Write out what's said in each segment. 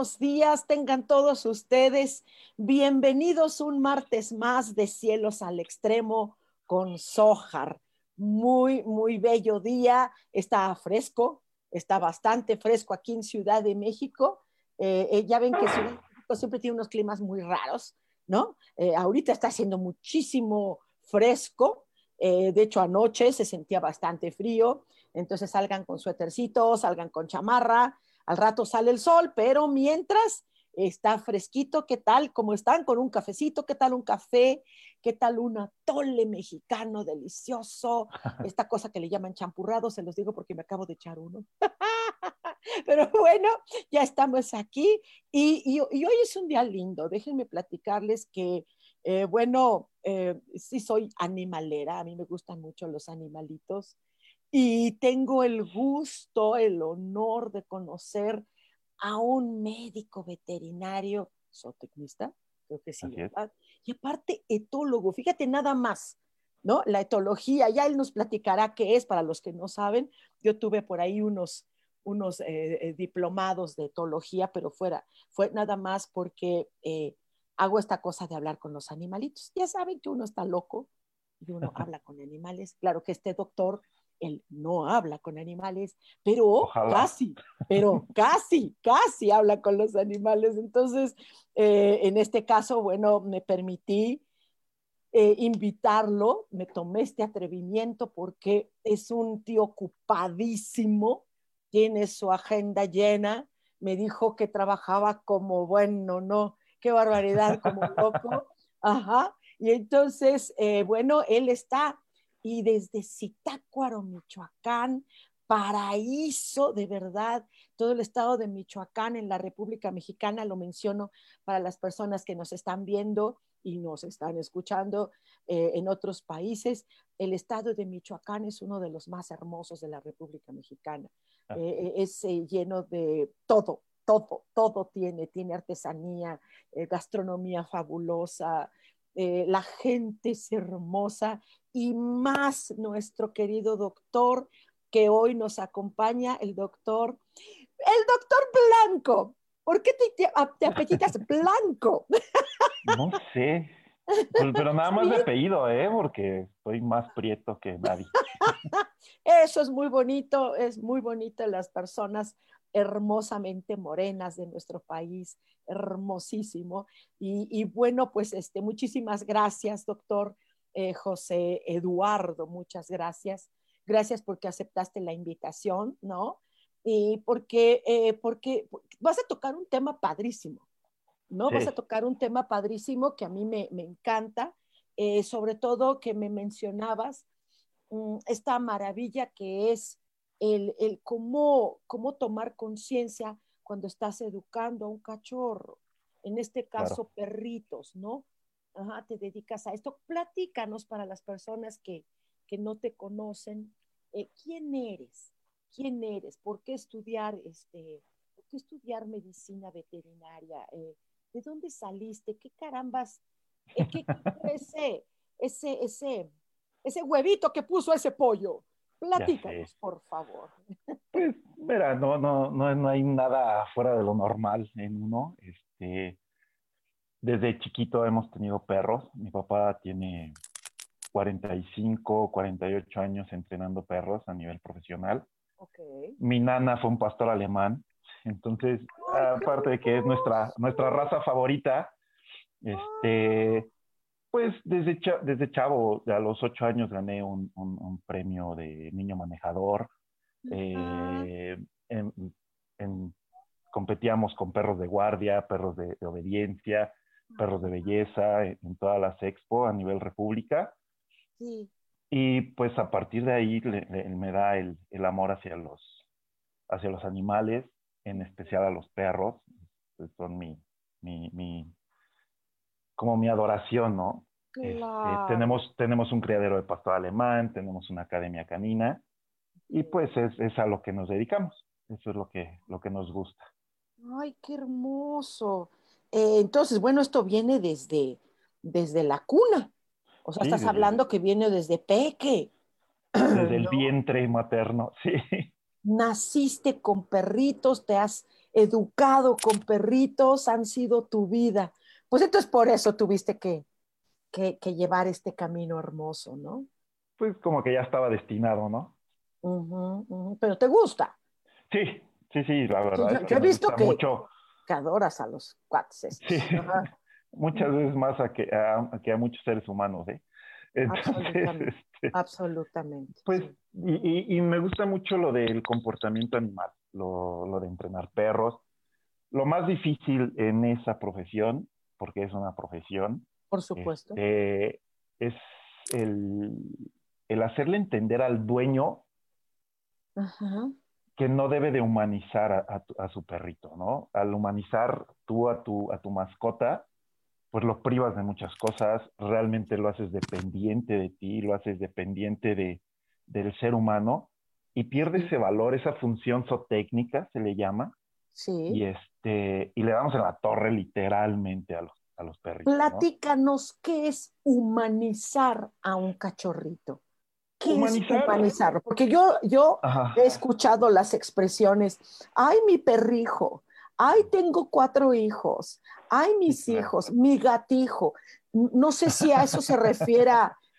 Buenos días, tengan todos ustedes. Bienvenidos un martes más de Cielos al Extremo con Sojar. Muy, muy bello día. Está fresco, está bastante fresco aquí en Ciudad de México. Eh, eh, ya ven que Ciudad de México siempre tiene unos climas muy raros, ¿no? Eh, ahorita está haciendo muchísimo fresco. de hecho, anoche se sentía bastante frío. Entonces salgan con suétercito, salgan con chamarra al rato sale el sol, pero mientras está fresquito, ¿qué tal? ¿Cómo están? Con un cafecito, ¿qué tal un café? ¿Qué tal un atole mexicano delicioso? Esta cosa que le llaman champurrado, se los digo porque me acabo de echar uno. Pero bueno, ya estamos aquí y, hoy es un día lindo. Déjenme platicarles que, eh, bueno, eh, sí soy animalera, a mí me gustan mucho los animalitos y tengo el gusto, el honor de conocer a un médico veterinario, zootecnista, creo que sí, y aparte etólogo, fíjate nada más, ¿no? La etología, ya él nos platicará qué es para los que no saben. Yo tuve por ahí unos, unos eh, eh, diplomados de etología, pero fuera, fue nada más porque eh, hago esta cosa de hablar con los animalitos. Ya saben que uno está loco y uno habla con animales. Claro que este doctor él no habla con animales, pero casi, pero casi, casi habla con los animales. Entonces, eh, en este caso, bueno, me permití eh, invitarlo, me tomé este atrevimiento porque es un tío ocupadísimo, tiene su agenda llena, me dijo que trabajaba como, bueno, no, qué barbaridad, como loco. Ajá. Y entonces, eh, bueno, él está y desde Zitácuaro, Michoacán, paraíso de verdad, todo el estado de Michoacán en la República Mexicana, lo menciono para las personas que nos están viendo y nos están escuchando eh, en otros países. El estado de Michoacán es uno de los más hermosos de la República Mexicana. Ah. Eh, eh, es lleno de todo, todo, todo tiene, tiene artesanía, gastronomía fabulosa, la gente es hermosa y más nuestro querido doctor que hoy nos acompaña, el doctor, el doctor Blanco. ¿Por qué te, te, apellidas Blanco? No sé, pues, pero, nada más de apellido, ¿eh? Porque soy más prieto que nadie. Eso es muy bonito, es muy bonito las personas hermosamente morenas de nuestro país, hermosísimo. Y, y bueno, pues este, muchísimas gracias, doctor, eh, José Eduardo, muchas gracias. Gracias porque aceptaste la invitación, ¿no? Y porque, eh, porque vas a tocar un tema padrísimo, ¿no? Vas a tocar un tema padrísimo que a mí me, encanta, eh, sobre todo que me mencionabas mm, esta maravilla que es el, cómo, cómo tomar conciencia cuando estás educando a un cachorro, en este caso perritos, ¿no? te dedicas a esto. Platícanos para las personas que, no te conocen, eh, ¿quién eres? ¿Quién eres? ¿Por qué estudiar, este, por qué estudiar medicina veterinaria? Eh, ¿De dónde saliste? ¿Qué carambas? Eh, ¿Qué ese, ese, ese, ese huevito que puso ese pollo? Platícanos, por favor. Pues, mira, no, no, no, no hay nada fuera de lo normal en uno. Este, desde chiquito hemos tenido perros. Mi papá tiene 45, 48 años entrenando perros a nivel profesional. Mi nana fue un pastor alemán. Entonces, aparte de que es nuestra, nuestra raza favorita, este, pues desde, desde chavo, a los ocho años gané un, un, premio de niño manejador. Eh, en, competíamos con perros de guardia, perros de, obediencia, perros de belleza en, todas las expo a nivel república. Sí. Y pues a partir de ahí me da el, el, amor hacia los, hacia los animales, en especial a los perros. Son mi, mi, mi como mi adoración, ¿no? Este, tenemos, tenemos un criadero de pastor alemán, tenemos una academia canina y pues es, es, a lo que nos dedicamos. Eso es lo que, lo que nos gusta. Ay, qué hermoso. Eh, entonces, bueno, esto viene desde, desde la cuna. O sea, estás hablando que viene desde peque. Desde el vientre materno, sí. Naciste con perritos, te has educado con perritos, han sido tu vida. Pues entonces por eso tuviste que, que, llevar este camino hermoso, ¿no? Pues como que ya estaba destinado, ¿no? Pero te gusta. Sí, sí, sí, la verdad. Yo, he visto que, que, adoras a los cuates. Sí, muchas veces más a que a, que a muchos seres humanos, ¿eh? Entonces, Absolutamente. Este, pues, y, y, me gusta mucho lo del comportamiento animal, lo, lo, de entrenar perros. Lo más difícil en esa profesión, porque es una profesión, por supuesto. Este, es el, el, hacerle entender al dueño que no debe de humanizar a, a, su perrito, ¿no? Al humanizar tú a tu, a tu mascota, pues lo privas de muchas cosas, realmente lo haces dependiente de ti, lo haces dependiente de, del ser humano y pierde ese valor, esa función zootécnica, se le llama. Sí. Y, este, y le damos en la torre literalmente a los, a los perritos. Platícanos qué es humanizar a un cachorrito. ¿Qué es humanizarlo? Porque yo, yo he escuchado las expresiones, ay, mi perrijo, ay, tengo cuatro hijos, ay, mis hijos, mi gatijo. No sé si a eso se refiere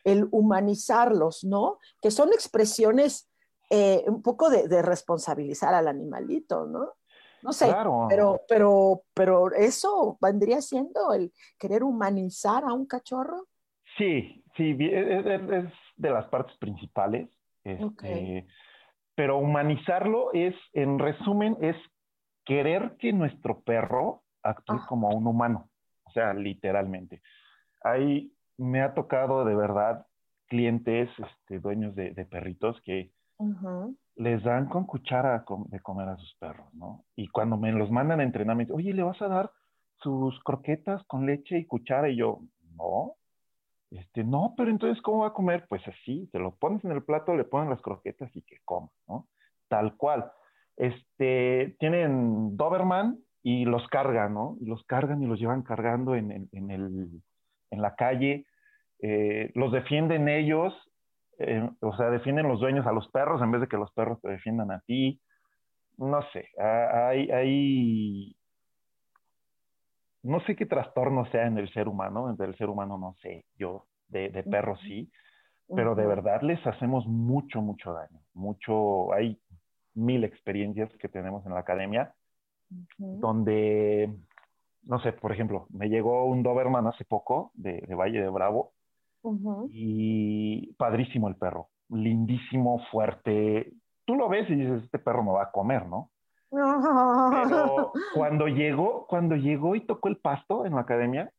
el humanizarlos, ¿no? Que son expresiones eh, un poco de, de, responsabilizar al animalito, ¿no? No sé, pero, pero, pero eso vendría siendo el querer humanizar a un cachorro. Sí, sí, es, de las partes principales. Este, pero humanizarlo es, en resumen, es querer que nuestro perro actúe ah. como un humano, o sea, literalmente. Ahí me ha tocado de verdad clientes, este, dueños de, perritos que les dan con cuchara de comer a sus perros, ¿no? Y cuando me los mandan a entrenamiento, oye, ¿le vas a dar sus croquetas con leche y cuchara? Y yo, no. Este, no, pero entonces, ¿cómo va a comer? Pues así, te lo pones en el plato, le ponen las croquetas y que coma, ¿no? Tal cual. Este, tienen Doberman y los cargan, ¿no? Y los cargan y los llevan cargando en, el, en la calle. Eh, los defienden ellos eh, o sea, defienden los dueños a los perros en vez de que los perros te defiendan a ti. No sé, hay, hay, no sé qué trastorno sea en el ser humano, en el ser humano no sé, yo de, de perros sí, pero de verdad les hacemos mucho, mucho daño, mucho, hay mil experiencias que tenemos en la academia, donde, no sé, por ejemplo, me llegó un Doberman hace poco de de Bravo, y padrísimo el perro, lindísimo, fuerte. Tú lo ves y dices, este perro me va a comer, ¿no? Pero cuando llegó, cuando llegó y tocó el pasto en la academia,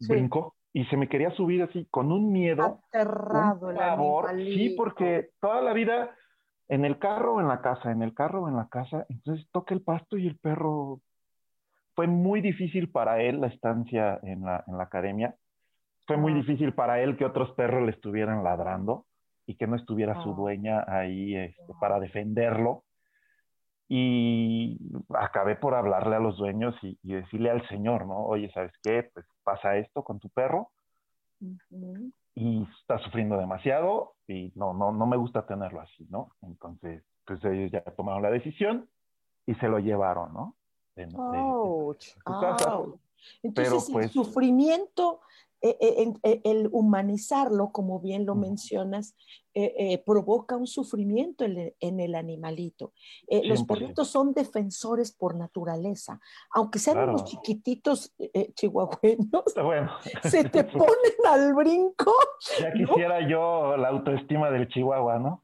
brincó y se me quería subir así con un miedo. Aterrado un el Sí, porque toda la vida en el carro o en la casa, en el carro o en la casa, entonces toca el pasto y el perro fue muy difícil para él la estancia en la, en la academia fue muy difícil para él que otros perros le estuvieran ladrando y que no estuviera su dueña ahí este, para defenderlo. Y acabé por hablarle a los dueños y, decirle al señor, ¿no? Oye, ¿sabes qué? Pues pasa esto con tu perro y está sufriendo demasiado y no, no, no me gusta tenerlo así, ¿no? Entonces, pues ellos ya tomaron la decisión y se lo llevaron, ¿no? Entonces, el pues sufrimiento eh, eh, el humanizarlo, como bien lo mencionas, provoca un sufrimiento en, el animalito. los perritos son defensores por naturaleza, aunque sean unos chiquititos chihuahueños, se te ponen al brinco. Ya quisiera yo la autoestima del chihuahua, ¿no?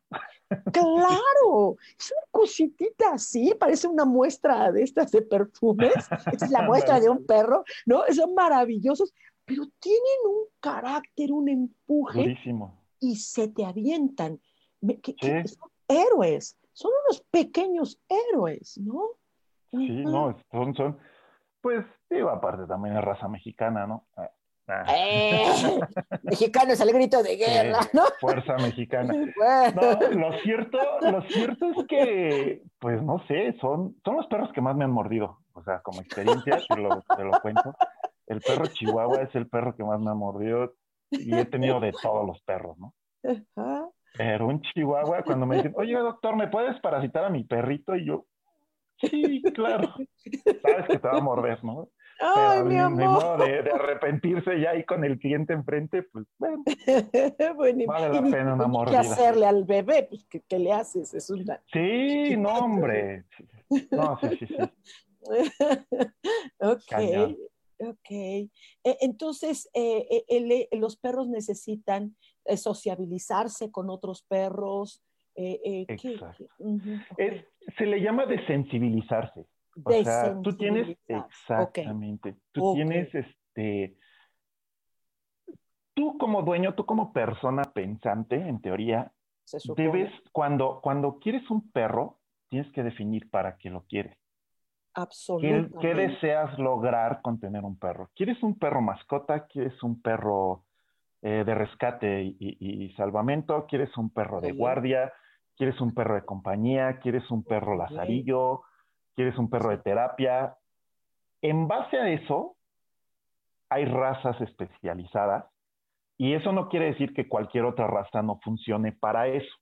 Claro, es una cositita así, parece una muestra de estas de perfumes, es la muestra de un perro, ¿no? Son maravillosos, pero tienen un carácter, un empuje y se te avientan. son héroes, son unos pequeños héroes, ¿no? Sí, no, son, son, pues, digo, aparte también es raza mexicana, ¿no? Ah, Ah. Eh, mexicano es el grito de guerra, ¿no? Fuerza mexicana. No, lo cierto, lo cierto es que, pues no sé, son, son los perros que más me han mordido. O sea, como experiencia, te lo, te lo cuento. El perro chihuahua es el perro que más me ha mordido y he tenido de todos los perros, ¿no? Pero un chihuahua, cuando me dicen, oye, doctor, ¿me puedes parasitar a mi perrito? Y yo, sí, claro. Sabes que te va a morder, ¿no? Ay, mi amor. de, arrepentirse ya ahí con el cliente enfrente, pues bueno. vale la pena una mordida. ¿Qué hacerle al bebé? Pues, ¿qué, le haces? Es una... Sí, no, hombre. No, sí, sí, sí. ok, ok. E, entonces, eh, eh, los perros necesitan eh, sociabilizarse con otros perros. Exacto. se le llama desensibilizarse. O sea, tú tienes, exactamente, tú tienes este, tú como dueño, tú como persona pensante, en teoría, debes, cuando, cuando quieres un perro, tienes que definir para qué lo quieres. Absolutamente. ¿Qué, deseas lograr con tener un perro? ¿Quieres un perro mascota? ¿Quieres un perro eh, de rescate y, salvamento? ¿Quieres un perro de guardia? ¿Quieres un perro de compañía? ¿Quieres un perro lazarillo? quieres un perro de terapia. En base a eso, hay razas especializadas y eso no quiere decir que cualquier otra raza no funcione para eso.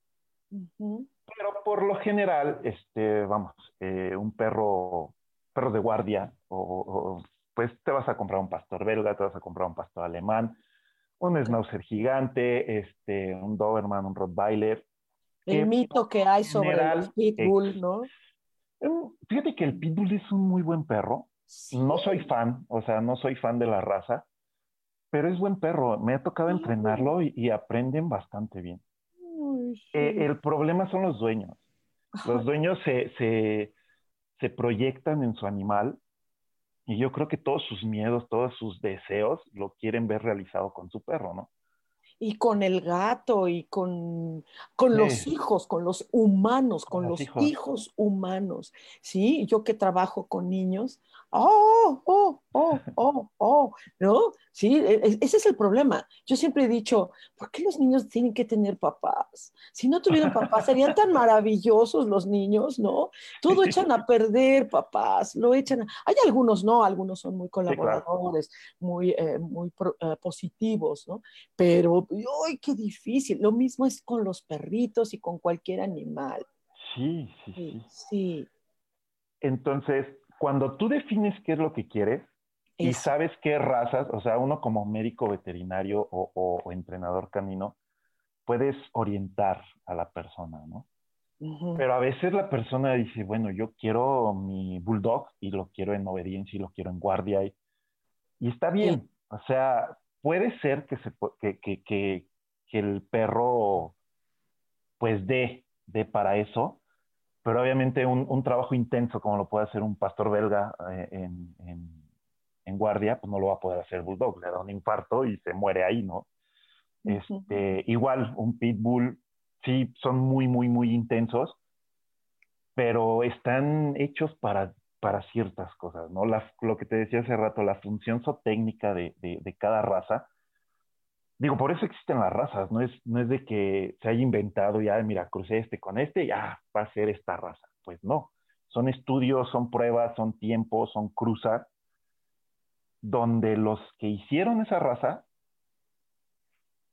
Pero por lo general, este, vamos, eh, un perro, perro de guardia, o, pues te vas a comprar un pastor belga, te vas a comprar un pastor alemán, un schnauzer gigante, este, un Doberman, un Rottweiler. El mito que hay sobre el pitbull, ¿no? Fíjate que el Pitbull es un muy buen perro. No soy fan, o sea, no soy fan de la raza, pero es buen perro. Me ha tocado entrenarlo y, aprenden bastante bien. Eh, el problema son los dueños. Los dueños se, se, se proyectan en su animal y yo creo que todos sus miedos, todos sus deseos lo quieren ver realizado con su perro, ¿no? Y con el gato y con, con los hijos, con los humanos, con, los, hijos. humanos. Sí, yo que trabajo con niños, oh, oh, oh, oh, oh, ¿no? Sí, e, e, ese es el problema. Yo siempre he dicho, ¿por qué los niños tienen que tener papás? Si no tuvieran papás, serían tan maravillosos los niños, ¿no? Todo echan a perder, papás, lo echan a... Hay algunos, ¿no? Algunos son muy colaboradores, muy, eh, muy eh, positivos, ¿no? Pero, ¡ay, qué difícil! Lo mismo es con los perritos y con cualquier animal. Sí, sí, sí. sí. Entonces, cuando tú defines qué es lo que quieres y sabes qué razas, o sea, uno como médico veterinario o, entrenador canino, puedes orientar a la persona, ¿no? Pero a veces la persona dice, bueno, yo quiero mi bulldog y lo quiero en obediencia y lo quiero en guardia. Y, y está bien. O sea, puede ser que, se, que, que, que, el perro pues dé, dé para eso, pero obviamente un, trabajo intenso como lo puede hacer un pastor belga eh, en, en, guardia, pues no lo va a poder hacer el bulldog, le da un infarto y se muere ahí, ¿no? Este, igual, un pitbull, sí, son muy, muy, muy intensos, pero están hechos para, para ciertas cosas, ¿no? lo que te decía hace rato, la función zootécnica de, de, de cada raza, Digo, por eso existen las razas, no es, no es de que se haya inventado ya, mira, crucé este con este, ya va a ser esta raza. Pues no, son estudios, son pruebas, son tiempos, son cruzas, donde los que hicieron esa raza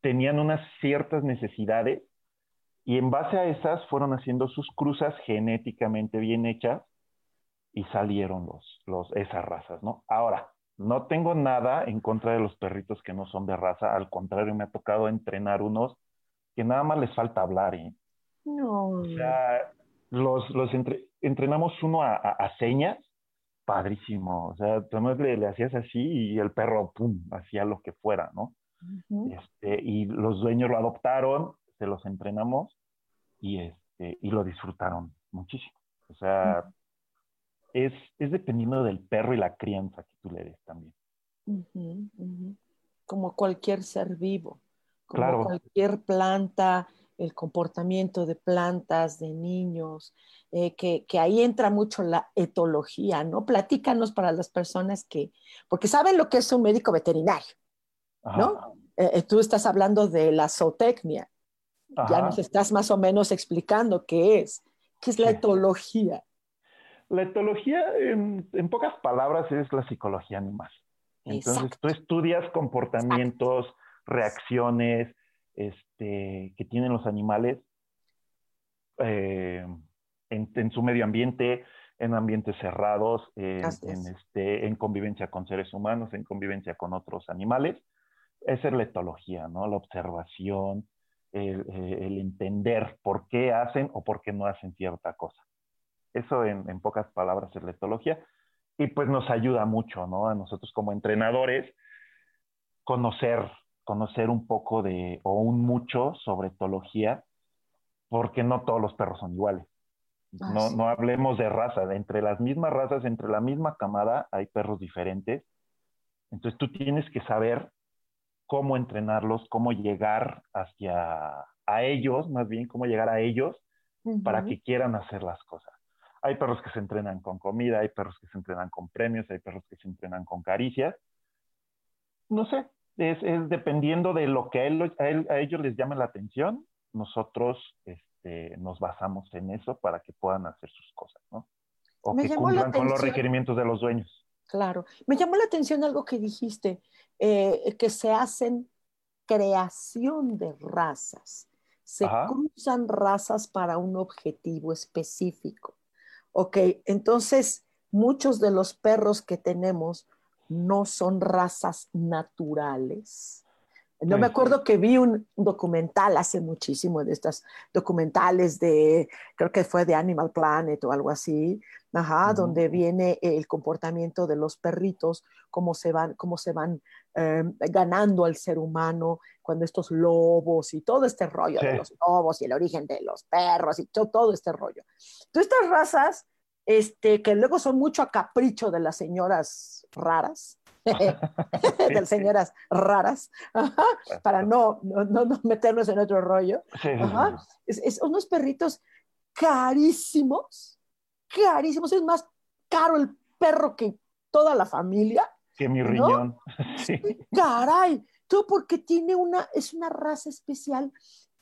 tenían unas ciertas necesidades y en base a esas fueron haciendo sus cruzas genéticamente bien hechas y salieron los, los, esas razas, ¿no? Ahora, no tengo nada en contra de los perritos que no son de raza, al contrario, me ha tocado entrenar unos que nada más les falta hablar. ¿eh? No. O sea, los, los entrenamos uno a, señas, padrísimo. O sea, tú le, le hacías así y el perro, pum, hacía lo que fuera, ¿no? este, y los dueños lo adoptaron, se los entrenamos y, este, y lo disfrutaron muchísimo. O sea, es, es dependiendo del perro y la crianza que tú le des también. Como cualquier ser vivo, como cualquier planta, el comportamiento de plantas, de niños, eh, que, que, ahí entra mucho la etología, ¿no? Platícanos para las personas que, porque saben lo que es un médico veterinario, ¿no? Eh, eh, tú estás hablando de la zootecnia, ya nos estás más o menos explicando qué es, qué es la etología. La etología, en, pocas palabras, es la psicología animal. Entonces, tú estudias comportamientos, reacciones este, que tienen los animales eh, en, su medio ambiente, en ambientes cerrados, en, este, en convivencia con seres humanos, en convivencia con otros animales. Esa es la etología, ¿no? La observación, el, eh, el entender por qué hacen o por qué no hacen cierta cosa. Eso en, pocas palabras es la etología. Y pues nos ayuda mucho, ¿no? A nosotros como entrenadores, conocer, conocer un poco de, o un mucho sobre etología, porque no todos los perros son iguales. Ah, no, no hablemos de raza, entre las mismas razas, entre la misma camada, hay perros diferentes. Entonces tú tienes que saber cómo entrenarlos, cómo llegar hacia a ellos, más bien cómo llegar a ellos para que quieran hacer las cosas. Hay perros que se entrenan con comida, hay perros que se entrenan con premios, hay perros que se entrenan con caricias. No sé, es, dependiendo de lo que a, ellos les llame la atención, nosotros este, nos basamos en eso para que puedan hacer sus cosas, ¿no? O que cumplan con los requerimientos de los dueños. Claro. Me llamó la atención algo que dijiste, eh, que se hacen creación de razas. Se cruzan razas para un objetivo específico. Ok, entonces muchos de los perros que tenemos no son razas naturales. No me acuerdo que vi un documental hace muchísimo de estas documentales de, creo que fue de Animal Planet o algo así, ajá, donde viene el comportamiento de los perritos, cómo se van, cómo se van em, ganando al ser humano cuando estos lobos y todo este rollo de los lobos y el origen de los perros y todo, todo este rollo. Entonces, estas razas, este, que luego son mucho a capricho de las señoras raras, de las señoras raras, para no, no, meternos en otro rollo. Es, unos perritos carísimos, carísimos. Es más caro el perro que toda la familia. Que mi riñón. Caray, todo porque tiene una, es una raza especial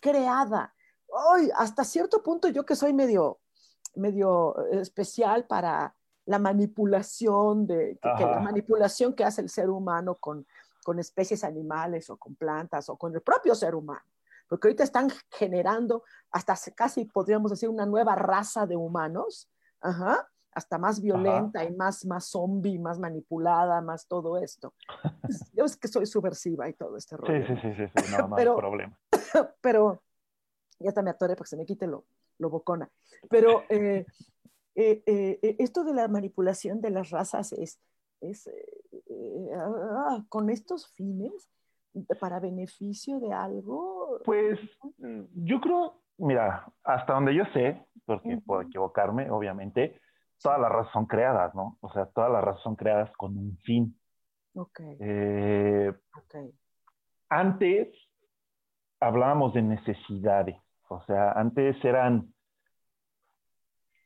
creada. Hoy, hasta cierto punto, yo que soy medio, medio especial para la manipulación de que, la manipulación que hace el ser humano con, con especies animales o con plantas o con el propio ser humano. Porque ahorita están generando hasta casi podríamos decir una nueva raza de humanos, hasta más violenta y más, más zombie, más manipulada, más todo esto. Yo es que soy subversiva y todo este rollo. Sí, sí, sí, sí, no, no pero, hay problema. Pero, ya está me atoré porque se me quite lo, lo bocona. Pero eh, eh, eh, eh, esto de la manipulación de las razas es, es ah, con estos fines para beneficio de algo. Pues mm, yo creo, mira, hasta donde yo sé, porque puedo equivocarme, obviamente, todas las razas son creadas, ¿no? O sea, todas las razas son creadas con un fin. Ok. okay. Antes hablábamos de necesidades, o sea, antes eran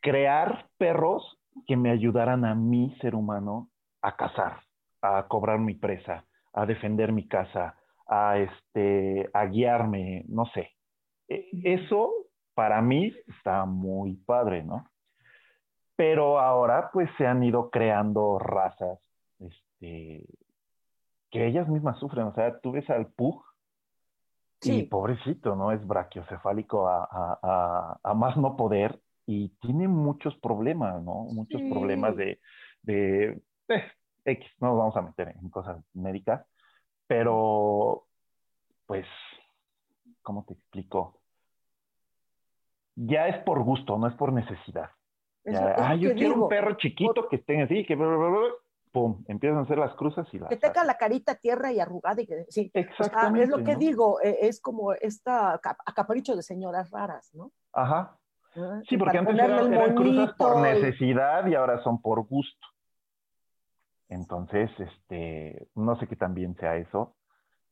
crear perros que me ayudaran a mí, ser humano, a cazar, a cobrar mi presa, a defender mi casa, a, este, a guiarme, no sé. E, eso para mí está muy padre, ¿no? Pero ahora pues se han ido creando razas este, que ellas mismas sufren. O sea, tú ves al Pug y pobrecito, ¿no? Es brachiocefálico a, a más no poder y tiene muchos problemas, ¿no? Muchos problemas de, de, X, no nos vamos a meter en cosas médicas, pero pues, ¿cómo te explico? Ya es por gusto, no es por necesidad. Ah, yo quiero un perro chiquito que esté así, que pum, empiezan a hacer las cruzas y las... Que tenga la carita tierra y arrugada y que sí. Exactamente. es lo que digo, e, es como esta acapricho de señoras raras, ¿no? Ajá. Ah, sí, porque antes eran, cruzas por necesidad y ahora son por gusto. Entonces, este, no sé qué también sea eso.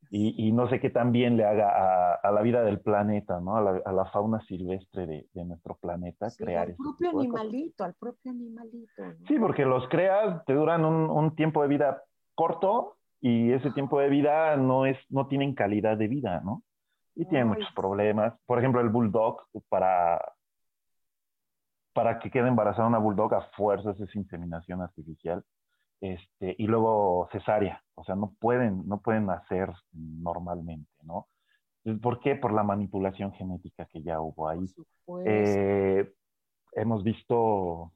Y, no sé qué también le haga a, la vida del planeta, ¿no? A la, fauna silvestre de, nuestro planeta crear al propio animalito, al propio animalito. Sí, porque los creas, te duran un, tiempo de vida corto y ese tiempo de vida no es, no tienen calidad de vida, ¿no? Y tienen muchos problemas. Por ejemplo, el bulldog, para, para que quede embarazada una bulldog a fuerzas es inseminación artificial este, y luego cesárea, o sea, no pueden, no pueden nacer normalmente, ¿no? ¿Por qué? Por la manipulación genética que ya hubo ahí. Eh, hemos visto,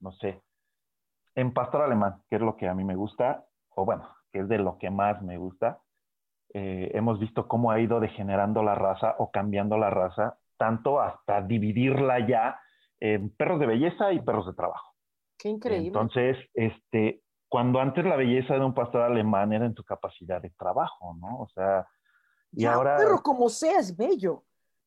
no sé, en pastor alemán, que es lo que a mí me gusta, o bueno, que es de lo que más me gusta, eh, hemos visto cómo ha ido degenerando la raza o cambiando la raza, tanto hasta dividirla ya en perros de belleza y perros de trabajo. Qué increíble. Entonces, este, cuando antes la belleza de un pastor alemán era en su capacidad de trabajo, ¿no? O sea, y ahora... Pero como sea, es bello.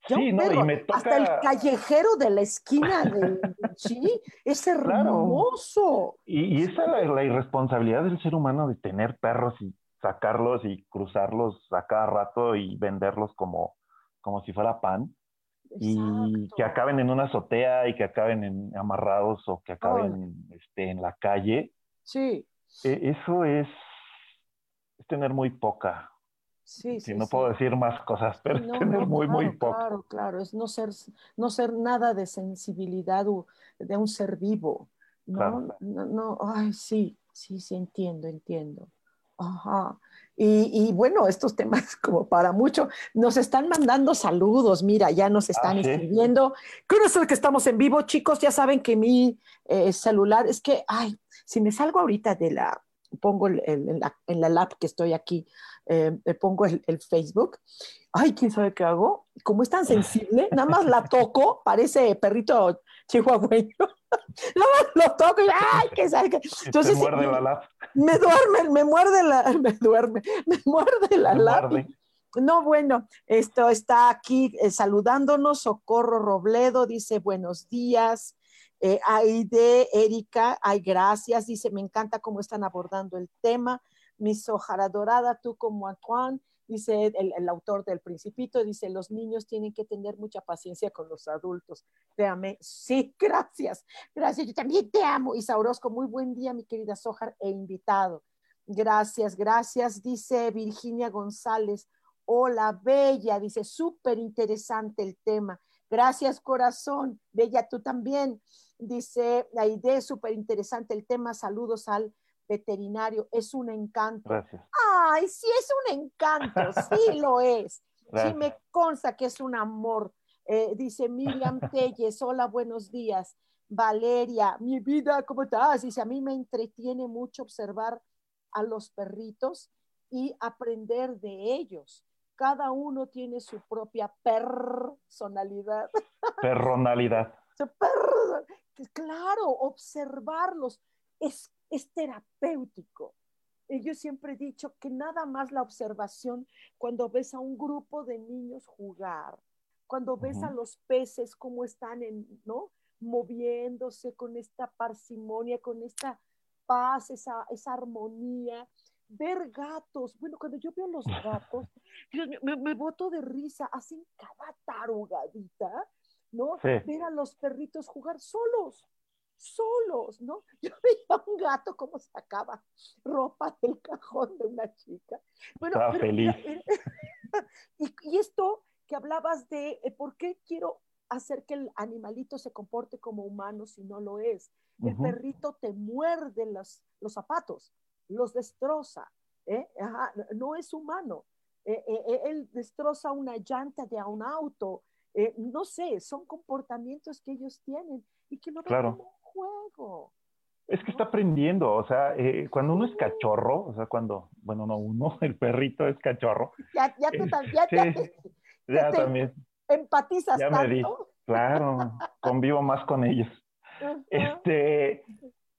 sí, no, y me toca... Hasta el callejero de la esquina de... sí, es hermoso. Y, y, esa es la, irresponsabilidad del ser humano de tener perros y sacarlos y cruzarlos a cada rato y venderlos como, como si fuera pan. Y que acaben en una azotea y que acaben en, amarrados o que acaben este, en la calle. Sí. E, eso es, tener muy poca. Sí, sí, no puedo decir más cosas, pero es tener muy, muy poca. Claro, claro, es no ser, no ser nada de sensibilidad de un ser vivo. No, no, no, ay, sí, sí, sí, entiendo, entiendo. Ajá. Y, bueno, estos temas como para mucho, nos están mandando saludos, mira, ya nos están ah, escribiendo. ¿Qué es el que estamos en vivo, chicos? Ya saben que mi eh, celular, es que, ay, si me salgo ahorita de la, pongo en, la, en la lab que estoy aquí, eh, pongo el, Facebook, ay, ¿quién sabe qué hago? Como es tan sensible, nada más la toco, parece perrito chihuahueño. Más lo toco y ¡ay! Entonces, muerde la. Me duerme, me muerde la, me duerme, me muerde la lab. No, bueno, esto está aquí eh, saludándonos, Socorro Robledo dice buenos días. Eh, Aide, Erika, ay, gracias, dice, me encanta cómo están abordando el tema. Mi sojara dorada, tú como Antoine, dice el, autor del Principito, dice, los niños tienen que tener mucha paciencia con los adultos. Te Sí, gracias. Gracias, yo también te amo. Isa Orozco, muy buen día, mi querida Sojar e invitado. Gracias, gracias, dice Virginia González. Hola, Bella, dice, súper interesante el tema. Gracias, corazón. Bella, tú también. Dice, la idea es súper interesante el tema. Saludos al veterinario, es un encanto. Gracias. Ay, sí es un encanto, sí lo es. Sí me consta que es un amor. Eh, dice Miriam Telles, hola, buenos días. Valeria, mi vida, ¿cómo estás? Dice, a mí me entretiene mucho observar a los perritos y aprender de ellos. Cada uno tiene su propia personalidad. Personalidad. claro, observarlos es es terapéutico. Yo siempre he dicho que nada más la observación cuando ves a un grupo de niños jugar, cuando ves a los peces cómo están en, ¿no? moviéndose con esta parsimonia, con esta paz, esa, esa armonía. Ver gatos, bueno, cuando yo veo los gatos, me, me, boto de risa, hacen cada tarugadita, ¿no? Ver a los perritos jugar solos, solos, ¿no? Yo veía un gato como sacaba ropa del cajón de una chica. Bueno, Estaba feliz. y, esto que hablabas de eh, por qué quiero hacer que el animalito se comporte como humano si no lo es. El perrito te muerde los, los zapatos, los destroza, ¿eh? no es humano. Eh, él destroza una llanta de un auto, no sé, son comportamientos que ellos tienen y que no como juego. Es que está aprendiendo, o sea, eh, cuando uno es cachorro, o sea, cuando, bueno, no uno, el perrito es cachorro. Ya, ya tú también, ya, ya también. Empatizas ya tanto. me di, claro, convivo más con ellos. Este,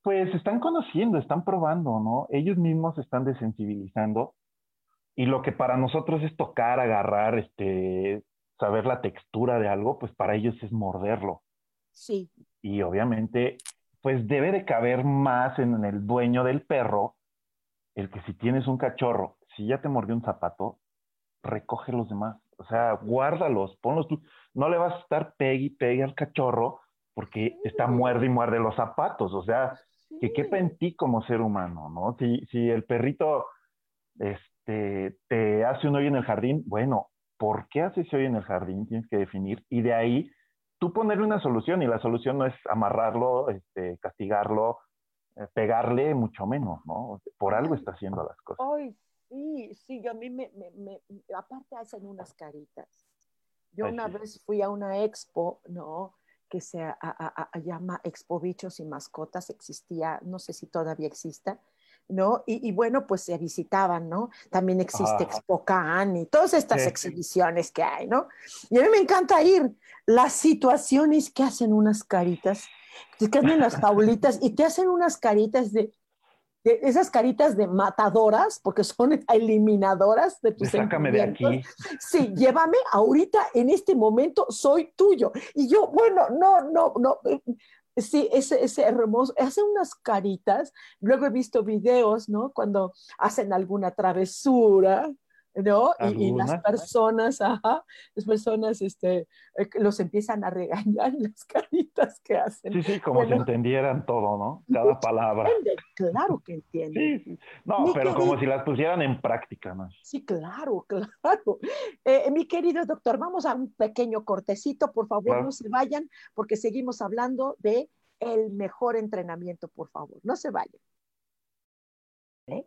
pues están conociendo, están probando, ¿no? Ellos mismos se están desensibilizando y lo que para nosotros es tocar, agarrar, este, saber la textura de algo, pues para ellos es morderlo. Sí. Y obviamente, pues debe de caber más en el dueño del perro el que si tienes un cachorro, si ya te mordió un zapato, recoge los demás. O sea, guárdalos, ponlos tú. No le vas a estar pegue y pegue al cachorro porque está muerde y muerde los zapatos. O sea, que quepa en ti como ser humano, ¿no? Si, si el perrito este, te hace un hoyo en el jardín, bueno, ¿por qué hace ese hoyo en el jardín? Tienes que definir. Y de ahí tú ponerle una solución. Y la solución no es amarrarlo, este, castigarlo, eh, pegarle, mucho menos, ¿no? Por algo está haciendo las cosas. Ay, sí, sí, yo a mí me, me, me aparte hacen unas caritas. Yo Ay, una sí. vez fui a una expo, ¿no? Que se a- a- a- llama Expo Bichos y Mascotas, existía, no sé si todavía exista, ¿no? Y, y bueno, pues se visitaban, ¿no? También existe Ajá. Expo Can y todas estas Sí. exhibiciones que hay, ¿no? Y a mí me encanta ir. Las situaciones que hacen unas caritas, que cambian las jaulitas y te hacen unas caritas de, de esas caritas de matadoras, porque son eliminadoras de tus Sácame de aquí. Sí, llévame ahorita, en este momento, soy tuyo. Y yo, bueno, no, no, no. Sí, ese, ese hermoso, hacen unas caritas. Luego he visto videos, ¿no? Cuando hacen alguna travesura, ¿no? Y, y las personas, ajá, las personas, este, eh, los empiezan a regañar las caritas que hacen. Sí, sí, como si entendieran todo, ¿no? Cada palabra. Entienden, Claro que entienden. Sí, sí. No, Mi pero como si las pusieran en práctica, ¿no? Sí, claro, claro. Eh, mi querido doctor, vamos a un pequeño cortecito, por favor, Claro. no se vayan, porque seguimos hablando de el mejor entrenamiento, por favor, no se vayan. ¿Eh?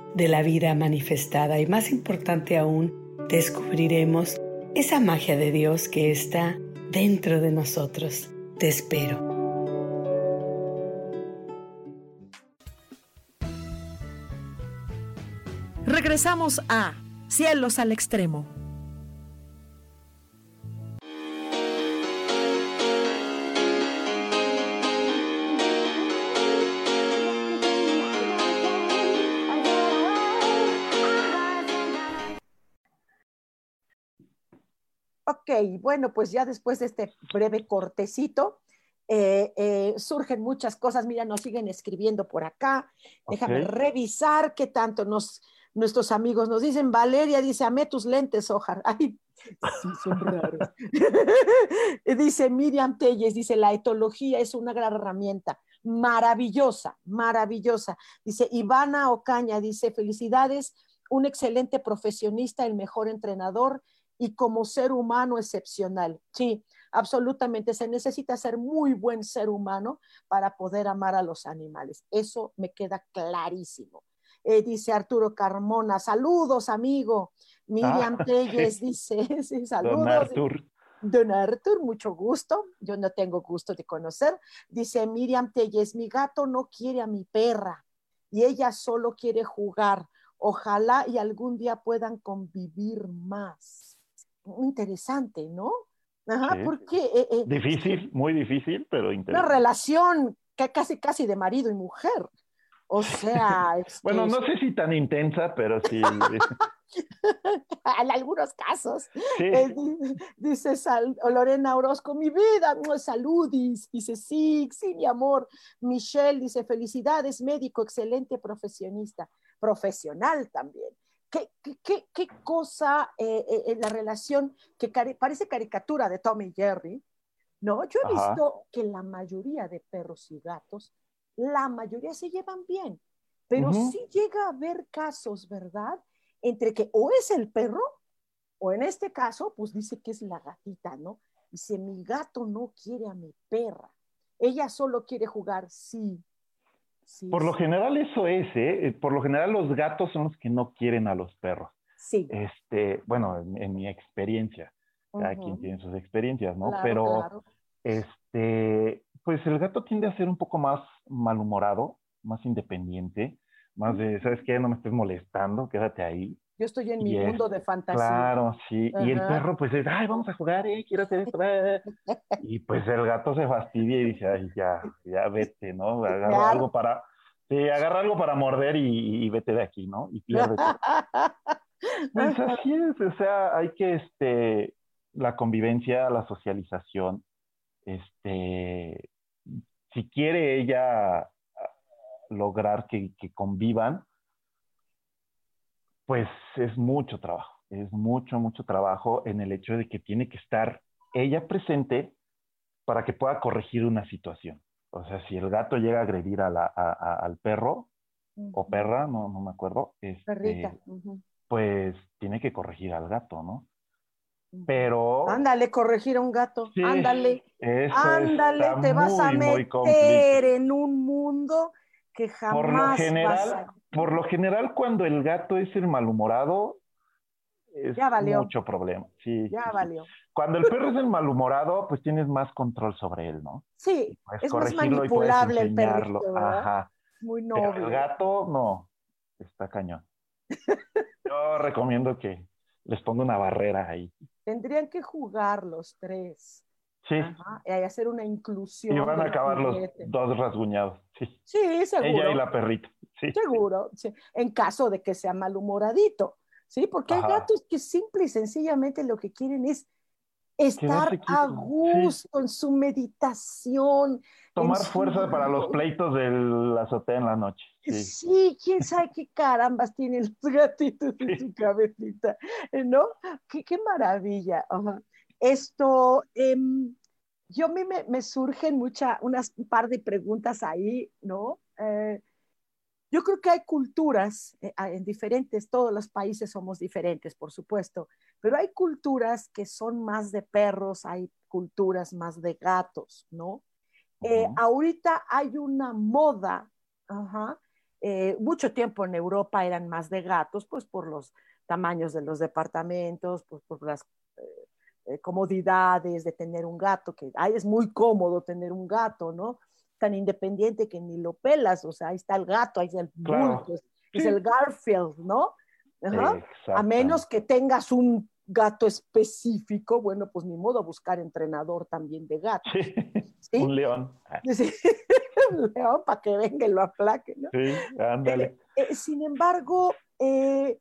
de la vida manifestada y más importante aún, descubriremos esa magia de Dios que está dentro de nosotros. Te espero. Regresamos a Cielos al Extremo. Bueno, pues ya después de este breve cortecito, eh, eh, surgen muchas cosas. Mira, nos siguen escribiendo por acá. Déjame revisar qué tanto nos, nuestros amigos nos dicen. Valeria dice, amé tus lentes, Ojar. Ay, sí, son raros. dice Miriam Telles, dice, la etología es una gran herramienta. Maravillosa, maravillosa. Dice Ivana Ocaña, dice, felicidades, un excelente profesionista, el mejor entrenador y como ser humano excepcional. Sí, absolutamente. Se necesita ser muy buen ser humano para poder amar a los animales. Eso me queda clarísimo. Eh, dice Arturo Carmona, saludos, amigo. Miriam Ah, Telles dice, sí, saludos. Don Artur. Don Artur, mucho gusto. Yo no tengo gusto de conocer. Dice Miriam Telles, mi gato no quiere a mi perra y ella solo quiere jugar. Ojalá y algún día puedan convivir más. Muy interesante, ¿no? Ajá, Sí. porque eh, eh, Difícil, muy difícil, pero una interesante. relación que casi casi de marido y mujer. O sea, este, Bueno, no sé si tan intensa, pero sí. en algunos casos. sí. Eh, di- dice Sal- Lorena Orozco, mi vida, no, saludis. Dice, sí, sí, mi amor. Michelle dice, felicidades, médico, excelente profesionista, profesional también. ¿Qué, qué, qué- cosa eh, eh, eh, la relación que cari- parece caricatura de Tom y Jerry? No, yo he Ajá. visto que la mayoría de perros y gatos, la mayoría se llevan bien, pero Ujú. sí llega a haber casos, ¿verdad? Entre que o es el perro o en este caso, pues dice que es la gatita, ¿no? Dice, mi gato no quiere a mi perra. Ella solo quiere jugar, sí. Sí Por lo general eso es, ¿eh? Eh, Por lo general los gatos son los que no quieren a los perros. Sí. Este, bueno, en, en mi experiencia, cada quien tiene sus experiencias, ¿no? Claro, Pero, claro. este, pues el gato tiende a ser un poco más malhumorado, más independiente, más de, ¿sabes qué? No me estés molestando, quédate ahí. Yo estoy en mi mundo de fantasía. Claro, sí. Y el perro, pues es, ay, vamos a jugar, eh, quiero hacer esto. eh". Y pues el gato se fastidia y dice, ay, ya, ya vete, ¿no? Agarra Claro. algo para, sí, agarra algo para morder y, y vete de aquí, ¿no? Y piérdete. Pues así es, o sea, hay que, este, la convivencia, la socialización, este, si quiere ella lograr que, que convivan, pues es mucho trabajo, es mucho, mucho trabajo en el hecho de que tiene que estar ella presente para que pueda corregir una situación. O sea, si el gato llega a agredir a la- a- a- al perro o perra, no, no me acuerdo, este, Perrita. ujú, pues tiene que corregir al gato, ¿no? Pero Ándale, corregir a un gato. Sí, Ándale, ándale, te vas a meter en un mundo que jamás Por lo vas general, a... por lo general, cuando el gato es el malhumorado, es Ya valió. mucho problema. Sí, Ya sí, sí. valió. Cuando el perro es el malhumorado, pues tienes más control sobre él, ¿no? Sí, es más corregirlo y puedes manipulable el ¿verdad? Ajá. Muy Pero el noble. gato, no, está cañón. Yo recomiendo que les ponga una barrera ahí. Tendrían que jugar los tres. Sí, Ajá, y hacer una inclusión. y van a acabar los dos rasguñados. Sí. Sí, seguro. Ella y la perrita. Sí. Seguro, sí, en caso de que sea malhumoradito, ¿sí? Porque hay gatos que simple y sencillamente lo que quieren es estar a gusto en su meditación. Tomar su- fuerza para los pleitos de la azotea en la noche. Sí. Sí, quién sabe qué carambas tienen los gatitos en su cabecita, ¿no? Qué, qué maravilla. Ajá. Esto, em, yo a mí me, me surgen muchas, unas un par de preguntas ahí, ¿no? Eh, yo creo que hay culturas eh, en diferentes, todos los países somos diferentes, por supuesto, pero hay culturas que son más de perros, hay culturas más de gatos, ¿no? Eh, ahorita hay una moda, eh, mucho tiempo en Europa eran más de gatos, pues por los tamaños de los departamentos, pues por las eh, eh, comodidades de tener un gato, que ay, es muy cómodo tener un gato, ¿no? Tan independiente que ni lo pelas, o sea, ahí está el gato, ahí está el Claro. bulto, es, el Garfield, ¿no? Ajá. A menos que tengas un gato específico, bueno, pues ni modo buscar entrenador también de gato. Sí. ¿sí? Un león. Sí, un león para que venga y lo aplaque, ¿no? Sí, ándale. Eh, sin embargo, eh,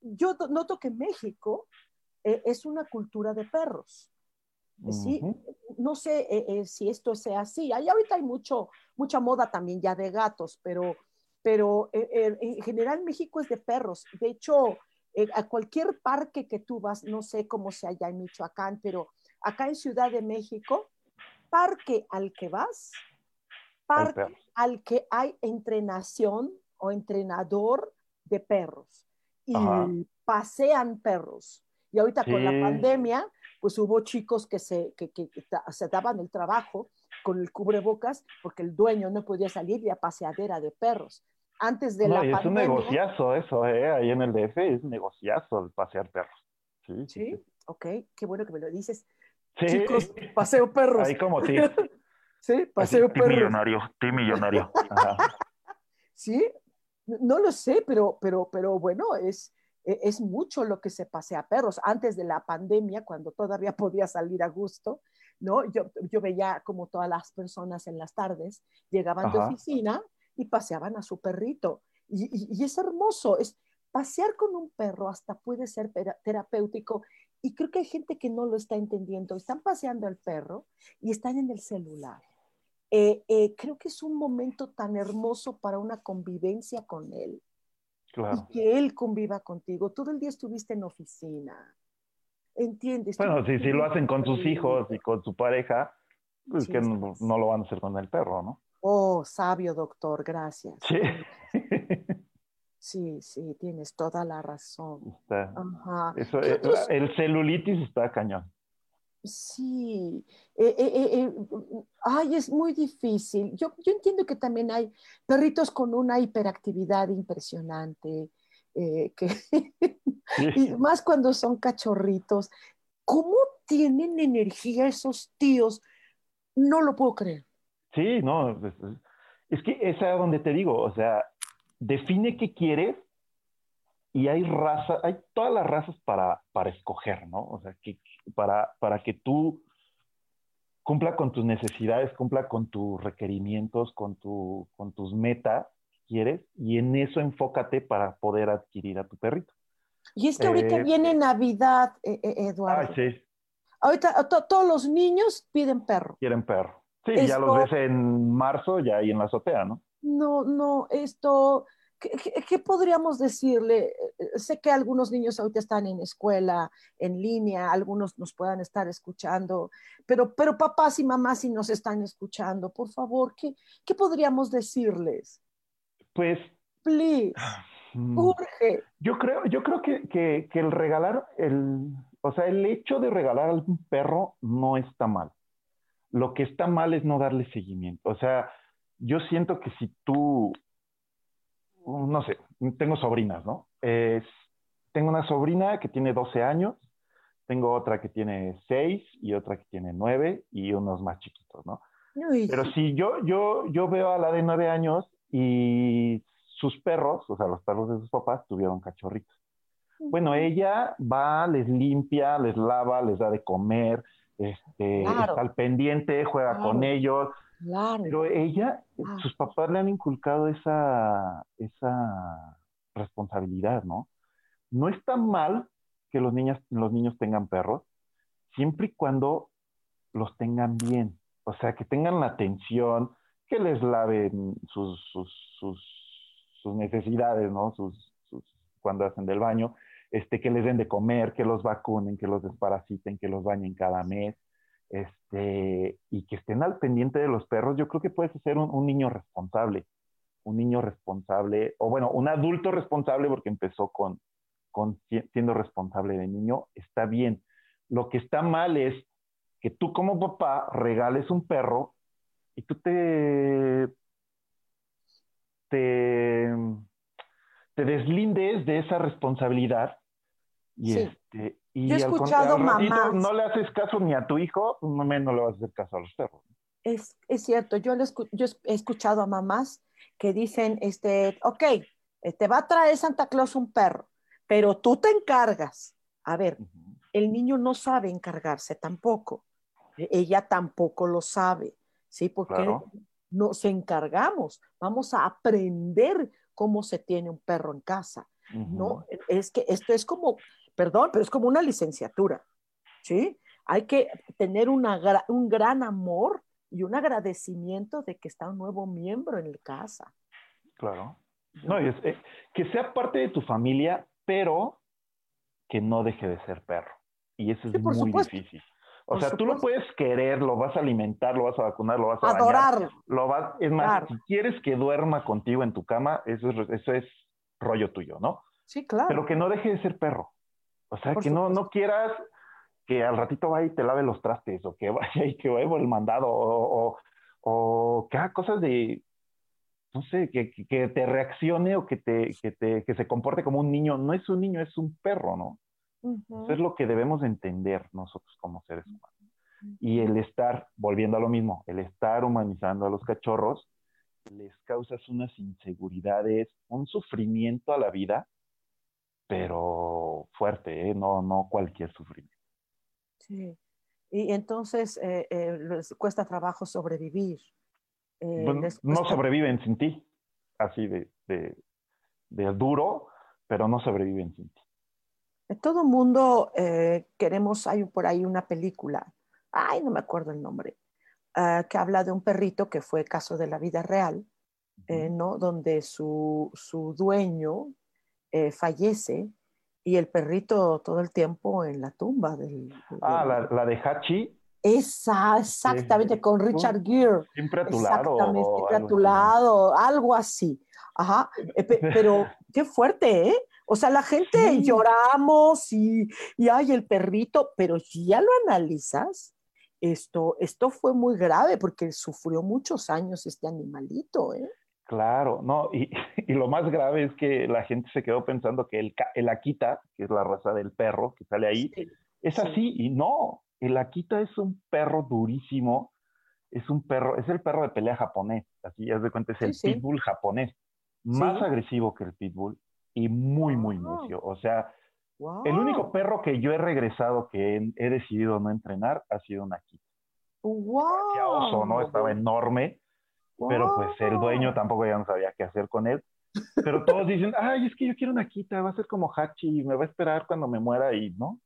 yo to- noto que México eh, es una cultura de perros. Eh, Sí, Ujú. no sé eh, eh, si esto sea así. Ahí ahorita hay mucho, mucha moda también ya de gatos, pero, pero eh, eh, en general México es de perros. De hecho, eh, a cualquier parque que tú vas, no sé cómo sea allá en Michoacán, pero acá en Ciudad de México, parque al que vas, parque al que hay entrenación o entrenador de perros y Ajá. pasean perros. Y ahorita con la Sí. pandemia, pues hubo chicos que se, que, que, se daban el trabajo con el cubrebocas porque el dueño no podía salir y a paseadera de perros. Antes de la y es un negociazo eso, ¿eh? Ahí en el DF es un negociazo el pasear perros. Sí, sí, ok, qué bueno que me lo dices. Chicos, paseo perros. Ahí como ti. sí, paseo perros. millonario, ti millonario. sí, no lo sé, pero, pero, pero bueno, es, es mucho lo que se pasea perros. Antes de la pandemia, cuando todavía podía salir a gusto, ¿no? Yo, yo veía como todas las personas en las tardes llegaban de oficina y paseaban a su perrito. Y, y, es hermoso, es pasear con un perro hasta puede ser terapéutico. Y creo que hay gente que no lo está entendiendo. Están paseando al perro y están en el celular. Eh, eh, creo que es un momento tan hermoso para una convivencia con él. Y que él conviva contigo. Todo el día estuviste en oficina. ¿Entiendes? Bueno, si, si lo hacen con sus hijos y con su pareja, pues que no, lo van a hacer con el perro, ¿no? Oh, sabio doctor, gracias. Sí. Sí, sí, tienes toda la razón. Ajá. Eso, eh, el celulitis está cañón. Sí, eh, eh, ay, es muy difícil. Yo, yo entiendo que también hay perritos con una hiperactividad impresionante, que, y más cuando son cachorritos. ¿Cómo tienen energía esos tíos? No lo puedo creer. Sí, no, es, que es a donde te digo, o sea, define qué quieres y hay raza, hay todas las razas para, para escoger, ¿no? O sea, que, para, para que tú cumpla con tus necesidades, cumpla con tus requerimientos, con, tu, con tus metas quieres, y en eso enfócate para poder adquirir a tu perrito. Y es que ahorita eh, viene Navidad, eh, eh, Eduardo. Ah, sí. Ahorita todos los niños piden perro. Quieren perro. Sí, ya los ves en marzo, ya ahí en la azotea, ¿no? No, no, esto, ¿qué, podríamos decirle? Sé que algunos niños ahorita están en escuela, en línea, algunos nos puedan estar escuchando, pero, pero papás y mamás si nos están escuchando, por favor, ¿qué, qué podríamos decirles? Pues... Please. Mm, urge. Yo creo, yo creo que, que, que el regalar, el, o sea, el hecho de regalar a un perro no está mal. Lo que está mal es no darle seguimiento. O sea, yo siento que si tú, no sé, tengo sobrinas, ¿no? tengo una sobrina que tiene 12 años, tengo otra que tiene 6 y otra que tiene 9 y unos más chiquitos, ¿no? Pero si yo, yo, yo veo a la de 9 años y sus perros, o sea, los perros de sus papás, tuvieron cachorritos. Bueno, ella va, les limpia, les lava, les da de comer, este, está al pendiente, juega con ellos, pero ella, ah. sus papás le han inculcado esa, esa responsabilidad, ¿no? No está mal que los niños, los niños tengan perros, siempre y cuando los tengan bien. O sea, que tengan la atención, que les laven sus, sus, sus, necesidades, ¿no? Sus, sus, cuando hacen del baño, este, que les den de comer, que los vacunen, que los desparasiten, que los bañen cada mes este, y que estén al pendiente de los perros, yo creo que puedes ser un, niño responsable, un niño responsable, o bueno, un adulto responsable porque empezó con, con siendo responsable de niño, está bien. Lo que está mal es que tú como papá regales un perro y tú te, te, te deslindes de esa responsabilidad y, este, y Yo he escuchado mamás. No le haces caso ni a tu hijo, no, no le vas a hacer caso a los perros. Es, es cierto, yo, yo he escuchado a mamás que dicen, este, ok, eh, te va a traer Santa Claus un perro, pero tú te encargas. A ver, el niño no sabe encargarse tampoco. E, ella tampoco lo sabe, ¿sí? Porque nos encargamos, vamos a aprender cómo se tiene un perro en casa. No, es que esto es como perdón, pero es como una licenciatura, ¿sí? Hay que tener un gran amor y un agradecimiento de que está un nuevo miembro en la casa. Claro. No, es, eh, que sea parte de tu familia, pero que no deje de ser perro. Y eso es muy difícil. O sea, tú lo puedes querer, lo vas a alimentar, lo vas a vacunar, lo vas a lo vas, es más, si quieres que duerma contigo en tu cama, eso es, eso es rollo tuyo, ¿no? Sí, claro. Pero que no deje de ser perro. O sea, que no, no quieras que al ratito vaya y te lave los trastes, o que vaya y que vaya por el mandado, o, o, que haga cosas de, no sé, que, que, te reaccione o que, te, que, te, que se comporte como un niño. No es un niño, es un perro, ¿no? Eso es lo que debemos entender nosotros como seres humanos. Y el estar, volviendo a lo mismo, el estar humanizando a los cachorros, les causas unas inseguridades, un sufrimiento a la vida, pero fuerte, ¿eh? no, no cualquier sufrimiento. Sí. Y entonces eh, eh, les cuesta trabajo sobrevivir. No sobreviven sin ti, así de, de, de, duro, pero no sobreviven sin ti. Todo mundo queremos, hay por ahí una película, ay, no me acuerdo el nombre, Ah, que habla de un perrito que fue caso de la vida real, eh, ¿no? donde su, su dueño eh, fallece y el perrito todo el tiempo en la tumba del... ah, la, la, de Hachi. Esa, exactamente, con Richard Gere. Siempre a tu lado. Exactamente, siempre a tu lado, algo así. Ajá, eh, pero qué fuerte, ¿eh? O sea, la gente lloramos y, y hay el perrito, pero si ya lo analizas, esto, esto fue muy grave porque sufrió muchos años este animalito, ¿eh? Claro, no, y, y, lo más grave es que la gente se quedó pensando que el, el Akita, que es la raza del perro que sale ahí, es así, y no, el Akita es un perro durísimo, es un perro, es el perro de pelea japonés, así ya de cuenta, es el pitbull japonés, más agresivo que el pitbull y muy, muy necio, o sea, el único perro que yo he regresado que he, decidido no entrenar ha sido una Akita. ¡Wow! oso, ¿no? Estaba enorme, pero pues el dueño tampoco ya no sabía qué hacer con él. Pero todos dicen, ay, es que yo quiero una Akita, va a ser como Hachi, me va a esperar cuando me muera y no.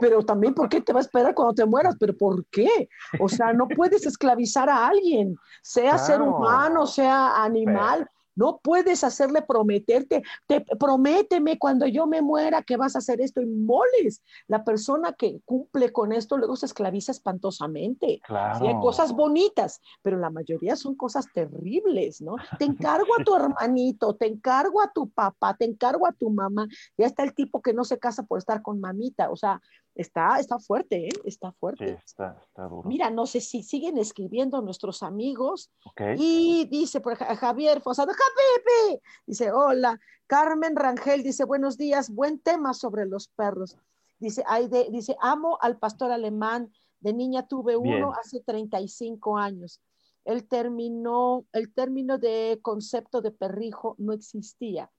Pero también, ¿por qué te va a esperar cuando te mueras? ¿Pero por qué? O sea, no puedes esclavizar a alguien, sea ser humano, sea animal. No puedes hacerle prometerte, te, prométeme cuando yo me muera que vas a hacer esto y moles. La persona que cumple con esto luego se esclaviza espantosamente. Claro. hay cosas bonitas, pero la mayoría son cosas terribles, ¿no? Te encargo a tu hermanito, te encargo a tu papá, te encargo a tu mamá. Ya está el tipo que no se casa por estar con mamita. O sea, Está, está fuerte, ¿eh? Está fuerte. Sí, está, está duro. Mira, no sé si siguen escribiendo nuestros amigos. Y dice, por Javier Fosado, Javier, dice, hola. Carmen Rangel dice, buenos días, buen tema sobre los perros. Dice, Aide, dice, amo al pastor alemán. De niña tuve uno hace 35 años. El término, el término de concepto de perrijo no existía.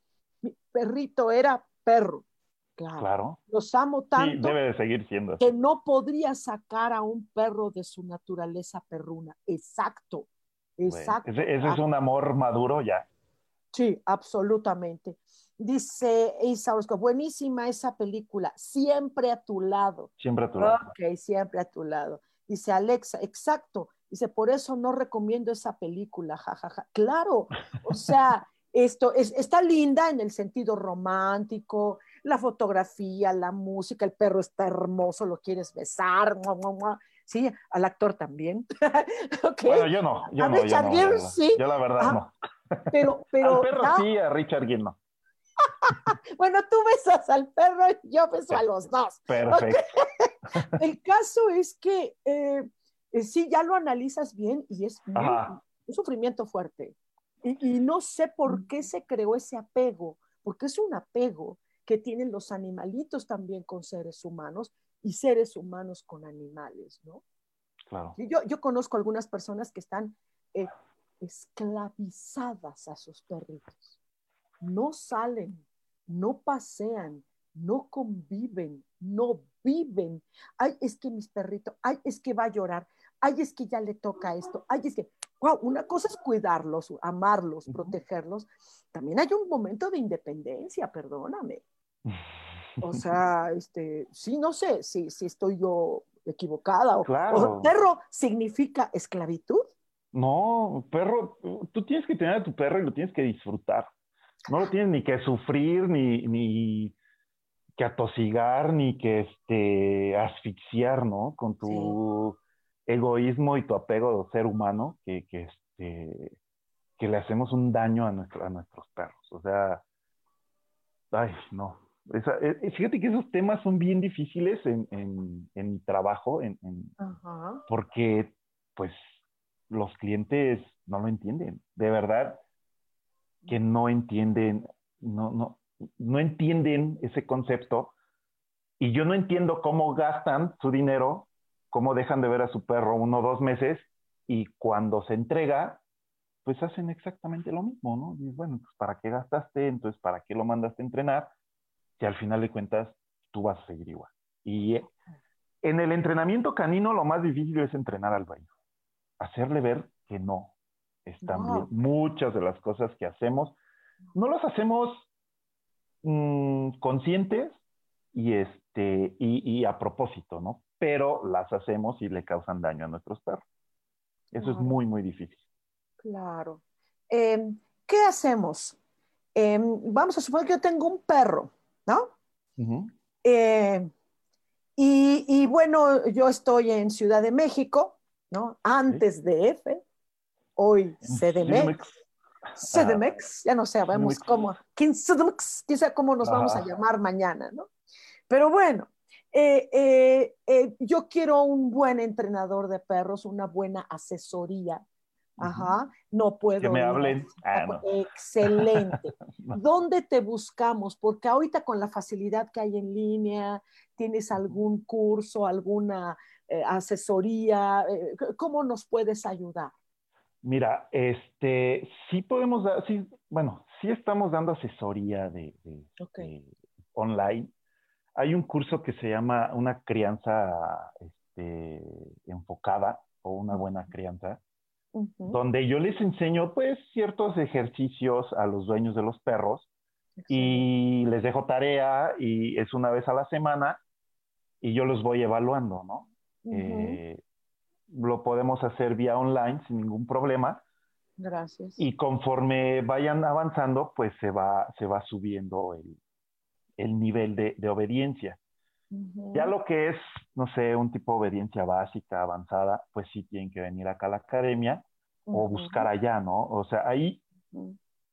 Mi perrito era perro Claro. Los amo tanto. debe de seguir siendo. Que no podría sacar a un perro de su naturaleza perruna. Exacto. Exacto. ese, es un amor maduro ya. Sí, absolutamente. Dice Isa buenísima esa película, siempre a tu lado. Siempre a tu lado. Ok, siempre a tu lado. Dice Alexa, exacto. Dice, por eso no recomiendo esa película, jajaja. Claro, o sea, esto es, está linda en el sentido romántico, la fotografía, la música, el perro está hermoso, lo quieres besar, sí, al actor también. Bueno, yo no, yo a no, Richard yo sí. Yo la verdad no. Pero, pero, al perro sí, a Richard Gere no. bueno, tú besas al perro y yo beso a los dos. Perfecto. El caso es que eh, eh, sí, ya lo analizas bien y es un sufrimiento fuerte. Y, y, no sé por qué se creó ese apego, porque es un apego que tienen los animalitos también con seres humanos y seres humanos con animales, ¿no? Claro. Yo, yo conozco algunas personas que están eh, esclavizadas a sus perritos. No salen, no pasean, no conviven, no viven. Ay, es que mis perritos, ay, es que va a llorar, ay, es que ya le toca esto, ay, es que, wow, una cosa es cuidarlos, amarlos, protegerlos. También hay un momento de independencia, perdóname. O sea, este, sí, no sé si, si estoy yo equivocada. O, claro. perro significa esclavitud. No, perro, tú tienes que tener a tu perro y lo tienes que disfrutar. No lo tienes ni que sufrir, ni, ni que atosigar, ni que este, asfixiar, ¿no? Con tu egoísmo y tu apego de ser humano, que, que, este, que le hacemos un daño a, nuestro, a nuestros perros. O sea, ay, no, Eh, fíjate que esos temas son bien difíciles en, mi trabajo, en, porque pues los clientes no lo entienden. De verdad que no entienden, no, no, no entienden ese concepto. Y yo no entiendo cómo gastan su dinero, cómo dejan de ver a su perro uno o dos meses y cuando se entrega, pues hacen exactamente lo mismo, ¿no? Y bueno, pues ¿para qué gastaste? Entonces, ¿para qué lo mandaste a entrenar? Si al final de cuentas tú vas a seguir igual. Y en el entrenamiento canino lo más difícil es entrenar al dueño, hacerle ver que no están bien. Muchas de las cosas que hacemos, no las hacemos mm, conscientes y, este, y, a propósito, ¿no? Pero las hacemos y le causan daño a nuestros perros. Eso es muy, muy difícil. Claro. Em, ¿Qué hacemos? Em, vamos a suponer que yo tengo un perro, ¿no? Eh, y, bueno, yo estoy en Ciudad de México, ¿no? Antes de F, hoy CDMX. CDMX, ya no sabemos cómo, quién sabe cómo nos vamos a llamar mañana, ¿no? Pero bueno, eh, eh, eh, yo quiero un buen entrenador de perros, una buena asesoría. Ajá, no puedo. Que me hablen. Ah, Excelente. ¿Dónde te buscamos? Porque ahorita con la facilidad que hay en línea, ¿tienes algún curso, alguna asesoría? ¿Cómo nos puedes ayudar? Mira, este, sí podemos dar, sí, bueno, sí estamos dando asesoría de online hay un curso que se llama una crianza este, enfocada o una buena crianza, donde yo les enseño pues ciertos ejercicios a los dueños de los perros y les dejo tarea y es una vez a la semana y yo los voy evaluando, ¿no? Eh, lo podemos hacer vía online sin ningún problema. Gracias. Y conforme vayan avanzando, pues se va, se va subiendo el, el nivel de, obediencia. Ya lo que es, no sé, un tipo de obediencia básica, avanzada, pues sí tienen que venir acá a la academia o buscar allá, ¿no? O sea, ahí,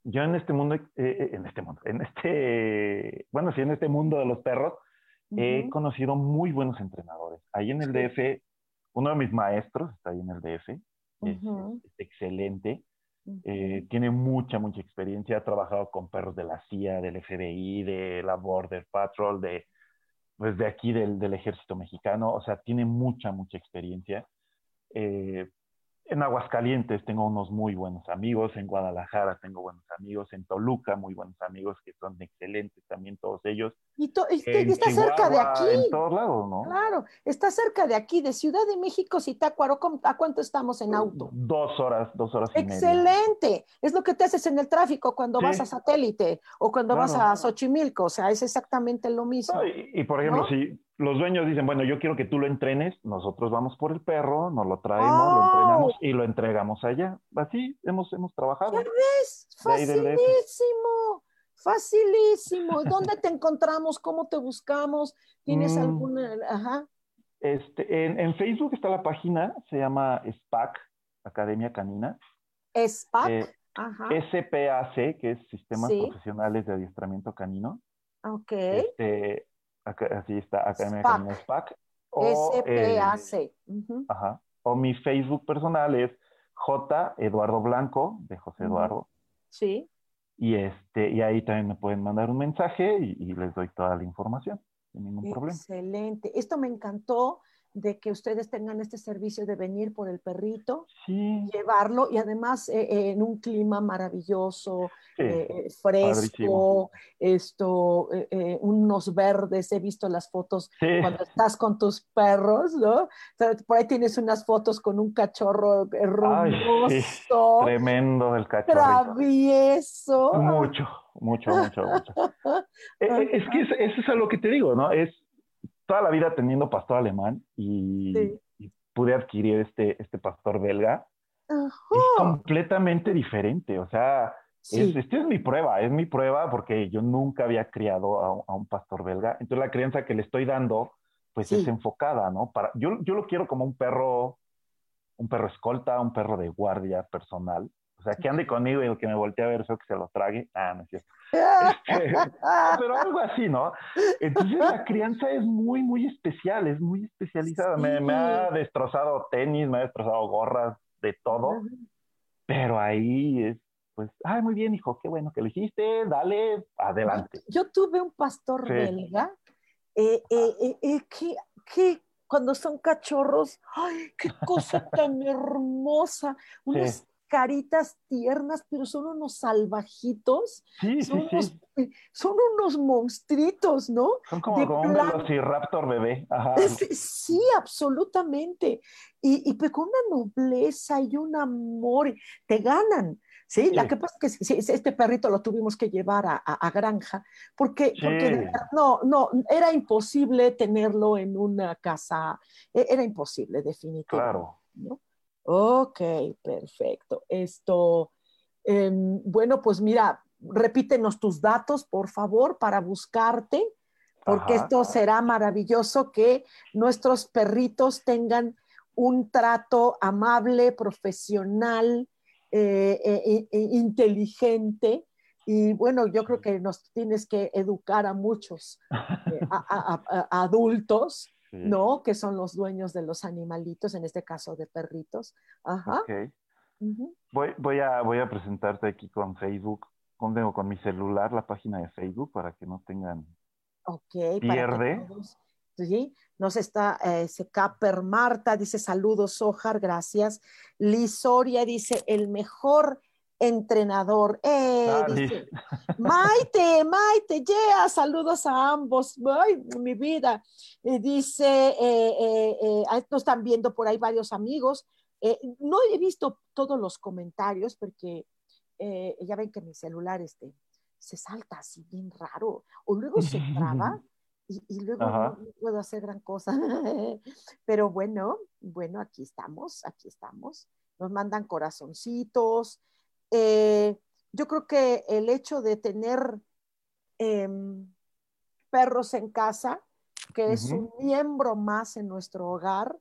yo en este mundo, eh, eh, en este mundo, en este, bueno, sí, en este mundo de los perros, he conocido muy buenos entrenadores. Ahí en el DF, uno de mis maestros está ahí en el DF, es excelente. Eh, tiene mucha, mucha experiencia. Ha trabajado con perros de la CIA, del FBI, de la Border Patrol, de, pues de aquí del, del ejército mexicano. O sea, tiene mucha, mucha experiencia. Eh, en Aguascalientes tengo unos muy buenos amigos, en Guadalajara tengo buenos amigos, en Toluca muy buenos amigos que son excelentes también todos ellos. Y, está cerca de aquí. En todos lados, ¿no? Claro, está cerca de aquí, de Ciudad de México, Zitácuaro, ¿a cuánto estamos en auto? Dos horas, dos horas y Excelente, es lo que te haces en el tráfico cuando vas a Satélite o cuando vas a Xochimilco, o sea, es exactamente lo mismo. y, por ejemplo, si los dueños dicen, bueno, yo quiero que tú lo entrenes, nosotros vamos por el perro, nos lo traemos, lo entrenamos y lo entregamos allá. Así hemos, hemos trabajado. ¿Ya ves? Facilísimo, facilísimo. ¿Dónde te encontramos? ¿Cómo te buscamos? ¿Tienes mm. alguna? Ajá. Este, en, Facebook está la página, se llama SPAC, Academia Canina. SPAC. Eh, Ajá. SPAC, que es Sistemas Profesionales de Adiestramiento Canino. Ok. Este, así está, Academia Canina SPAC. O, SPAC. Ajá. O mi Facebook personal es J. Eduardo Blanco, de José Eduardo. Sí. Y, este, y ahí también me pueden mandar un mensaje y, les doy toda la información, sin ningún problema. Excelente. Esto me encantó de que ustedes tengan este servicio de venir por el perrito, llevarlo y además eh, eh, en un clima maravilloso, eh, fresco, esto, unos verdes, he visto las fotos cuando estás con tus perros, ¿no? Por ahí tienes unas fotos con un cachorro hermoso. Tremendo el cachorro. Travieso. Mucho, mucho, mucho, mucho. es que eso es a lo que te digo, ¿no? Es toda la vida teniendo pastor alemán y, pude adquirir este, este pastor belga. Es completamente diferente, o sea, esta es mi prueba, es mi prueba porque yo nunca había criado a, un pastor belga, entonces la crianza que le estoy dando, pues es enfocada, ¿no? Para, yo, yo lo quiero como un perro, un perro escolta, un perro de guardia personal, O sea, que ande conmigo y que me voltee a ver eso que se lo trague. Ah, no es cierto. Este, pero algo así, ¿no? Entonces la crianza es muy, muy especial, es muy especializada. Me, me, ha destrozado tenis, me ha destrozado gorras, de todo. Pero ahí es, pues, ay, muy bien, hijo, qué bueno que lo hiciste, dale, adelante. Yo tuve un pastor belga eh, eh, eh, que, que cuando son cachorros, ¡ay, qué cosa tan hermosa! Unas caritas tiernas, pero son unos salvajitos. Sí, son, sí, unos, sí. son unos monstruitos, ¿no? Son como, como un velociraptor bebé. Ajá. Sí, absolutamente. Y, y pues con una nobleza y un amor, te ganan. Sí, la que pasa es que este perrito lo tuvimos que llevar a, a, a granja porque, porque no, no, era imposible tenerlo en una casa, e- era imposible definitivamente. Claro. ¿no? Ok, perfecto. Esto, em, bueno, pues mira, repítenos tus datos, por favor, para buscarte, porque Ajá. esto será maravilloso que nuestros perritos tengan un trato amable, profesional, eh, eh, eh, inteligente. Y bueno, yo creo que nos tienes que educar a muchos a- a- a- a adultos Sí. ¿no? Que son los dueños de los animalitos, en este caso de perritos. Ajá. Ok. ujú. Voy, voy, a, voy a presentarte aquí con Facebook, con, digo, con mi celular, la página de Facebook, para que no tengan... Ok. Pierde. todos- Sí, nos está eh, Secaper Marta, dice saludos, Ojar, gracias. Liz Soria dice el mejor entrenador. Eh, dice. Maite, Maite, yeah, saludos a ambos. Ay, mi vida. Eh, dice, eh, eh, eh, nos están viendo por ahí varios amigos. Eh, no he visto todos los comentarios porque eh, ya ven que mi celular este, se salta así bien raro o luego se traba y, y luego Ajá. no puedo hacer gran cosa. Pero bueno, bueno, aquí estamos, aquí estamos. Nos mandan corazoncitos. Eh, yo creo que el hecho de tener em, perros en casa, que es un miembro más en nuestro hogar,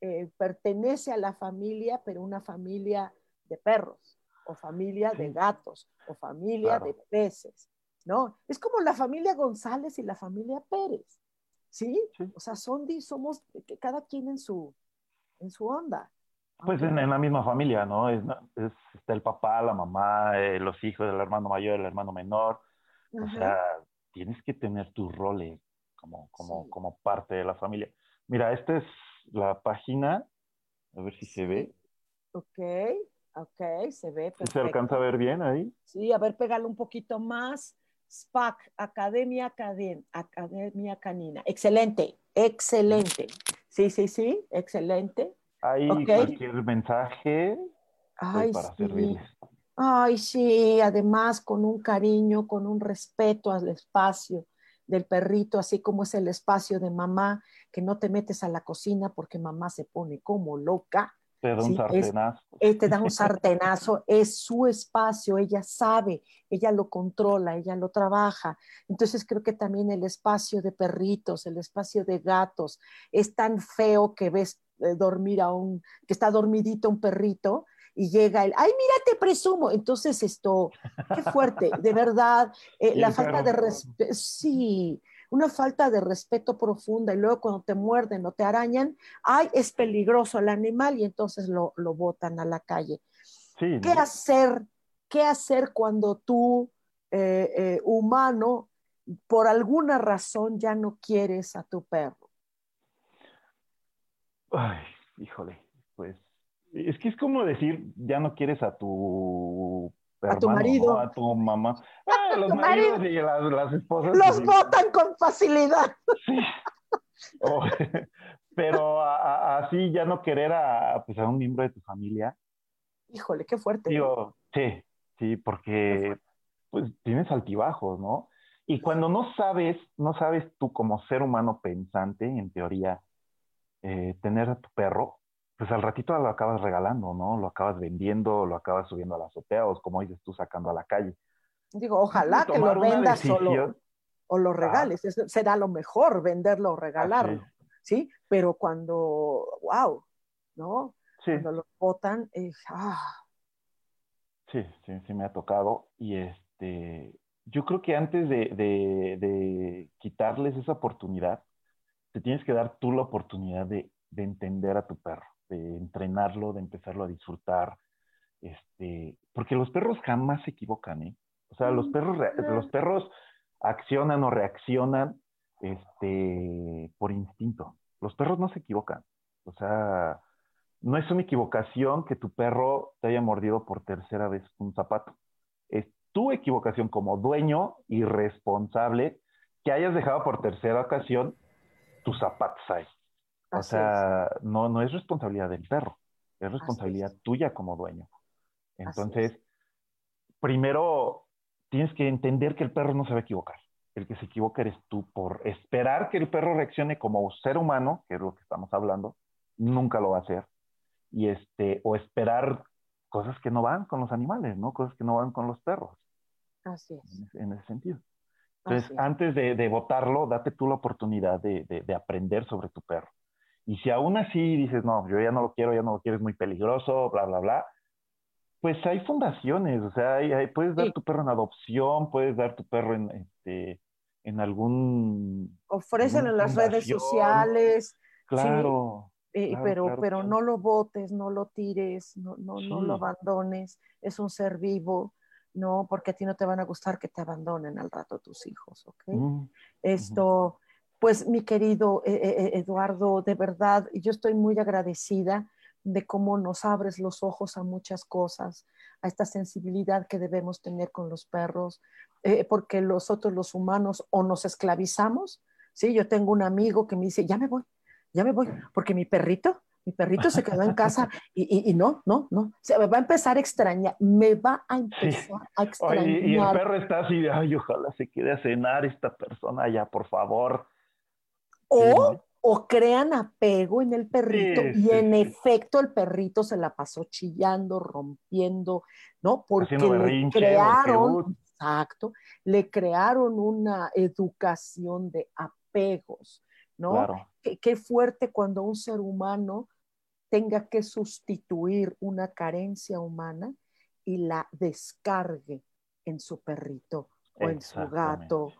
eh, pertenece a la familia, pero una familia de perros, o familia de gatos, o familia Claro. de peces, ¿no? Es como la familia González y la familia Pérez, ¿sí? Sí. O sea, son, somos cada quien en su, en su onda. Pues en, en la misma familia, ¿no? Es, es- está el papá, la mamá, eh, los hijos, el hermano mayor, el hermano menor. O Ajá. sea, tienes que tener tus roles como, como, Sí. como parte de la familia. Mira, esta es la página, a ver si se ve. Ok, ok, se ve ¿Sí perfecto. ¿Se alcanza a ver bien ahí? Sí, a ver, pégalo un poquito más. SPAC, Academia, Caden- Academia Canina. Excelente, excelente. Sí, sí, sí, excelente. Ahí Ok. cualquier mensaje estoy Ay, para sí. servirles. Ay, sí, además con un cariño, con un respeto al espacio del perrito, así como es el espacio de mamá, que no te metes a la cocina porque mamá se pone como loca. Te da un Sí, es- sartenazo. eh, te da un sartenazo, es su espacio, ella sabe, ella lo controla, ella lo trabaja. Entonces creo que también el espacio de perritos, el espacio de gatos, es tan feo que ves eh, dormir a un, que está dormidito un perrito y llega el, ay, mira, te presumo. Entonces esto, qué fuerte, de verdad, eh, la falta perro. de respeto, sí, una falta de respeto profunda y luego cuando te muerden o te arañan, ay, es peligroso el animal y entonces lo, lo botan a la calle. Sí, ¿Qué ¿no? hacer? ¿Qué hacer cuando tú, eh, eh, humano, por alguna razón ya no quieres a tu perro? Ay, híjole, pues es que es como decir, ya no quieres a tu A tu marido. ¿no? A tu mamá. Ah, los tu maridos marido. y las, las esposas. Los sí, botan con facilidad. sí. Oh, pero así ya no querer a, pues, a un miembro de tu familia, Híjole, qué fuerte. digo, sí, sí, porque pues tienes altibajos, ¿no? Y cuando no sabes, no sabes tú como ser humano pensante, en teoría, eh, tener a tu perro, pues al ratito lo acabas regalando, ¿no? Lo acabas vendiendo, lo acabas subiendo a la azotea o como dices tú, sacando a la calle. Digo, ojalá que lo vendas o lo, decisión- o lo regales. Es- será lo mejor venderlo o regalarlo, Ah, ¿sí? Pero cuando, wow, ¿no? Sí, Cuando lo botan, es, ah, Sí, sí, sí me ha tocado. Y este, yo creo que antes de, de, quitarles esa oportunidad, te tienes que dar tú la oportunidad de, de, entender a tu perro, de entrenarlo, de empezarlo a disfrutar. Este, porque los perros jamás se equivocan, ¿eh? O sea, los perros, los perros accionan o reaccionan este, por instinto. Los perros no se equivocan. O sea, no es una equivocación que tu perro te haya mordido por tercera vez un zapato. Es tu equivocación como dueño y responsable que hayas dejado por tercera ocasión tus zapatos ahí. O sea, no, no es responsabilidad del perro, es responsabilidad tuya como dueño. Entonces, primero tienes que entender que el perro no se va a equivocar. El que se equivoca eres tú por esperar que el perro reaccione como ser humano, que es lo que estamos hablando, nunca lo va a hacer y este, o esperar cosas que no van con los animales, ¿no? Cosas que no van con los perros. Así es. En, ese sentido. Entonces, antes de, de, votarlo, date tú la oportunidad de, de, aprender sobre tu perro. Y si aún así dices, no, yo ya no lo quiero, ya no lo quiero, es muy peligroso, bla, bla, bla, pues hay fundaciones, o sea, hay, puedes dar tu perro en adopción, puedes dar tu perro en, este, en algún... Ofrecen en las redes sociales. Claro. Eh, pero, pero no lo botes, no lo tires, no, no, no lo abandones, es un ser vivo, ¿no? Porque a ti no te van a gustar que te abandonen al rato tus hijos, ¿ok? Mm, Esto, pues mi querido eh, eh, Eduardo, de verdad, yo estoy muy agradecida de cómo nos abres los ojos a muchas cosas, a esta sensibilidad que debemos tener con los perros, porque nosotros los humanos o nos esclavizamos, ¿sí? Yo tengo un amigo que me dice, ya me voy, ya me voy, porque mi perrito, mi perrito se quedó en casa y, y, no, no, no, se me va a empezar a extrañar, me va a empezar a extrañar. y el perro está así, ay, ojalá se quede a cenar esta persona ya, por favor. O, o crean apego en el perrito y en efecto el perrito se la pasó chillando, rompiendo, ¿no? Porque le crearon, exacto, le crearon una educación de apegos ¿no? Qué, fuerte cuando un ser humano tenga que sustituir una carencia humana y la descargue en su perrito o en su gato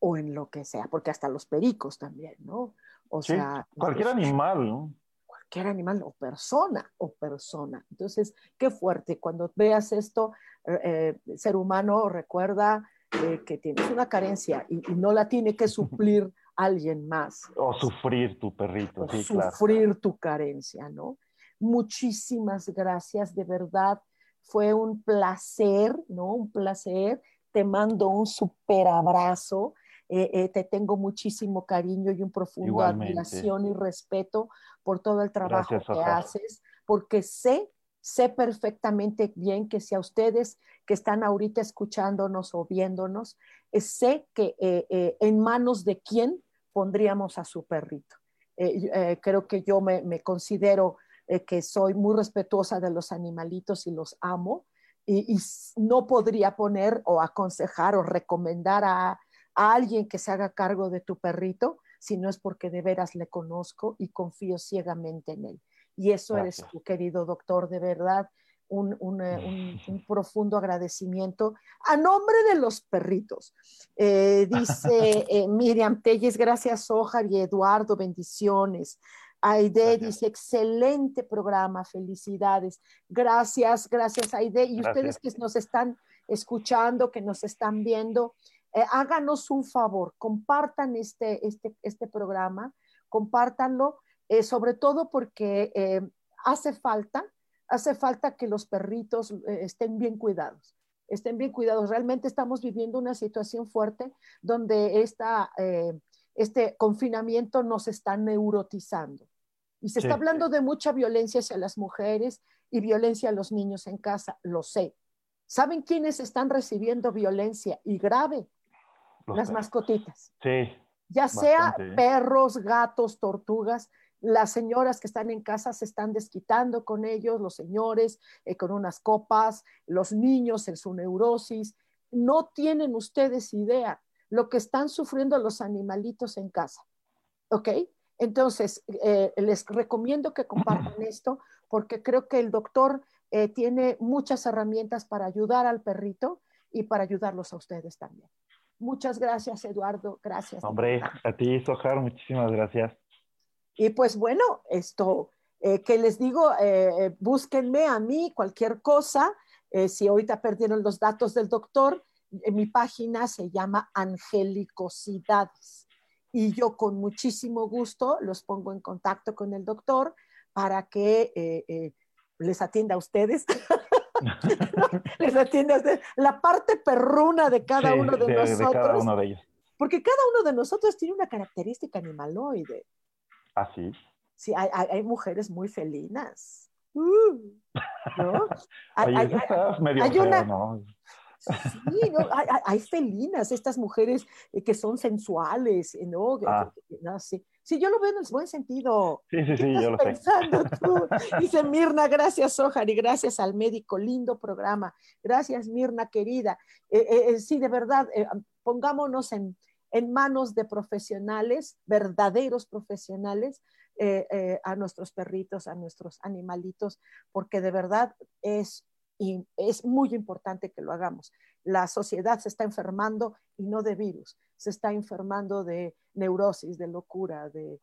o en lo que sea, porque hasta los pericos también, ¿no? O sea, cualquier animal, ¿no? Cualquier animal o persona o persona. Entonces, qué fuerte. Cuando veas esto, eh, eh ser humano recuerda eh, que tienes una carencia y, no la tiene que suplir alguien más. O sufrir tu perrito, o sufrir tu carencia, ¿no? Muchísimas gracias, de verdad. Fue un placer, ¿no? Un placer. Te mando un super abrazo. Eh, eh, te tengo muchísimo cariño y un profundo admiración y respeto por todo el trabajo que haces, porque sé, sé perfectamente bien que si a ustedes que están ahorita escuchándonos o viéndonos, eh, sé que en manos de quién pondríamos a su perrito. Eh, eh, creo que yo me, considero eh, que soy muy respetuosa de los animalitos y los amo y, no podría poner o aconsejar o recomendar a, alguien que se haga cargo de tu perrito si no es porque de veras le conozco y confío ciegamente en él. Y eso eres tu querido doctor, de verdad. Eh, un, profundo agradecimiento a nombre de los perritos. Eh, dice eh, Miriam Telles, gracias Ojar y Eduardo, bendiciones. Aide dice, excelente programa, felicidades. Gracias, gracias Aide. Y ustedes que nos están escuchando, que nos están viendo, háganos un favor, compartan este, este, este programa, compártanlo, sobre todo porque hace falta hace falta que los perritos eh, estén bien cuidados, estén bien cuidados. Realmente estamos viviendo una situación fuerte donde esta, eh, este confinamiento nos está neurotizando. Y se está hablando de mucha violencia hacia las mujeres y violencia a los niños en casa, lo sé. ¿Saben quiénes están recibiendo violencia y grave? las mascotitas. Sí. Ya sea ¿eh? perros, gatos, tortugas, las señoras que están en casa se están desquitando con ellos, los señores eh, con unas copas, los niños en su neurosis. No tienen ustedes idea lo que están sufriendo los animalitos en casa. ¿Ok? Entonces, eh, les recomiendo que compartan esto porque creo que el doctor eh, tiene muchas herramientas para ayudar al perrito y para ayudarlos a ustedes también. Muchas gracias, Eduardo. Gracias. Hombre, a ti, Sojar, muchísimas gracias. Y pues bueno, esto eh, que les digo, eh, búsquenme a mí cualquier cosa. si ahorita perdieron los datos del doctor, mi página se llama Angelicosidades. Y yo con muchísimo gusto los pongo en contacto con el doctor para que les atienda a ustedes. les atiende a ustedes. La parte perruna de cada uno de, nosotros. cada uno de ellos. Porque cada uno de nosotros tiene una característica animaloide. ¿Ah, sí? Sí, hay, hay, mujeres muy felinas. Uh, ¿no? hay, medio hay una, ¿no? Sí, no, hay, felinas, estas mujeres eh, que son sensuales, ¿no? Ah. sí. sí. yo lo veo en el buen sentido. Sí, sí, sí, yo lo pensando tú? Dice Mirna, gracias, Ojar, y gracias al médico, lindo programa. Gracias, Mirna, querida. Eh, eh, sí, de verdad, pongámonos en, en, manos de profesionales, verdaderos profesionales, a nuestros perritos, a nuestros animalitos, porque de verdad es y es muy importante que lo hagamos. La sociedad se está enfermando y no de virus, se está enfermando de neurosis, de locura, de,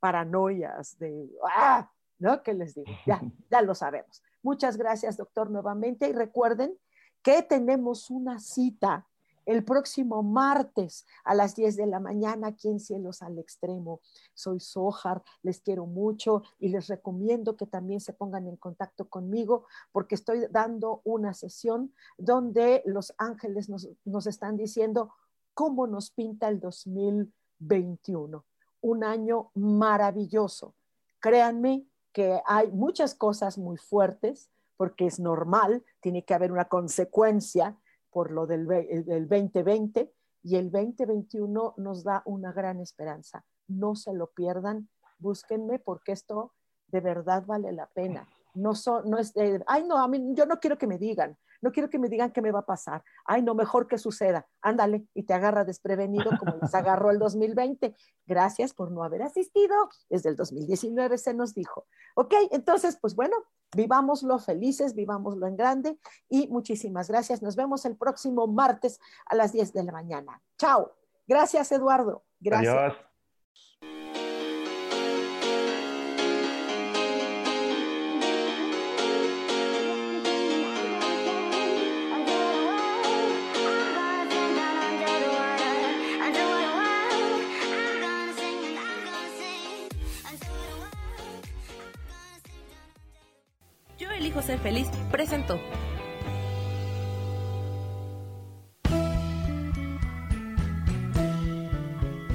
paranoias, de... ¡Ah! ¿No? ¿Qué les digo? Ya, ya lo sabemos. Muchas gracias, doctor, nuevamente. Y recuerden que tenemos una cita el próximo martes a las 10 de la mañana aquí en Cielos al Extremo. Soy Sojar, les quiero mucho y les recomiendo que también se pongan en contacto conmigo porque estoy dando una sesión donde los ángeles nos, nos están diciendo cómo nos pinta el 2021. Un año maravilloso. Créanme que hay muchas cosas muy fuertes porque es normal, tiene que haber una consecuencia por lo del, 2020 y el 2021 nos da una gran esperanza. No se lo pierdan, búsquenme porque esto de verdad vale la pena. No, son, no es de, ay, no, a mí, yo no quiero que me digan, no quiero que me digan qué me va a pasar. Ay, no, mejor que suceda. Ándale, y te agarra desprevenido como les agarró el 2020. Gracias por no haber asistido. Desde el 2019 se nos dijo. Ok, entonces, pues bueno, vivámoslo felices, vivámoslo en grande y muchísimas gracias. Nos vemos el próximo martes a las 10 de la mañana. Chao. Gracias, Eduardo. Gracias. Adiós.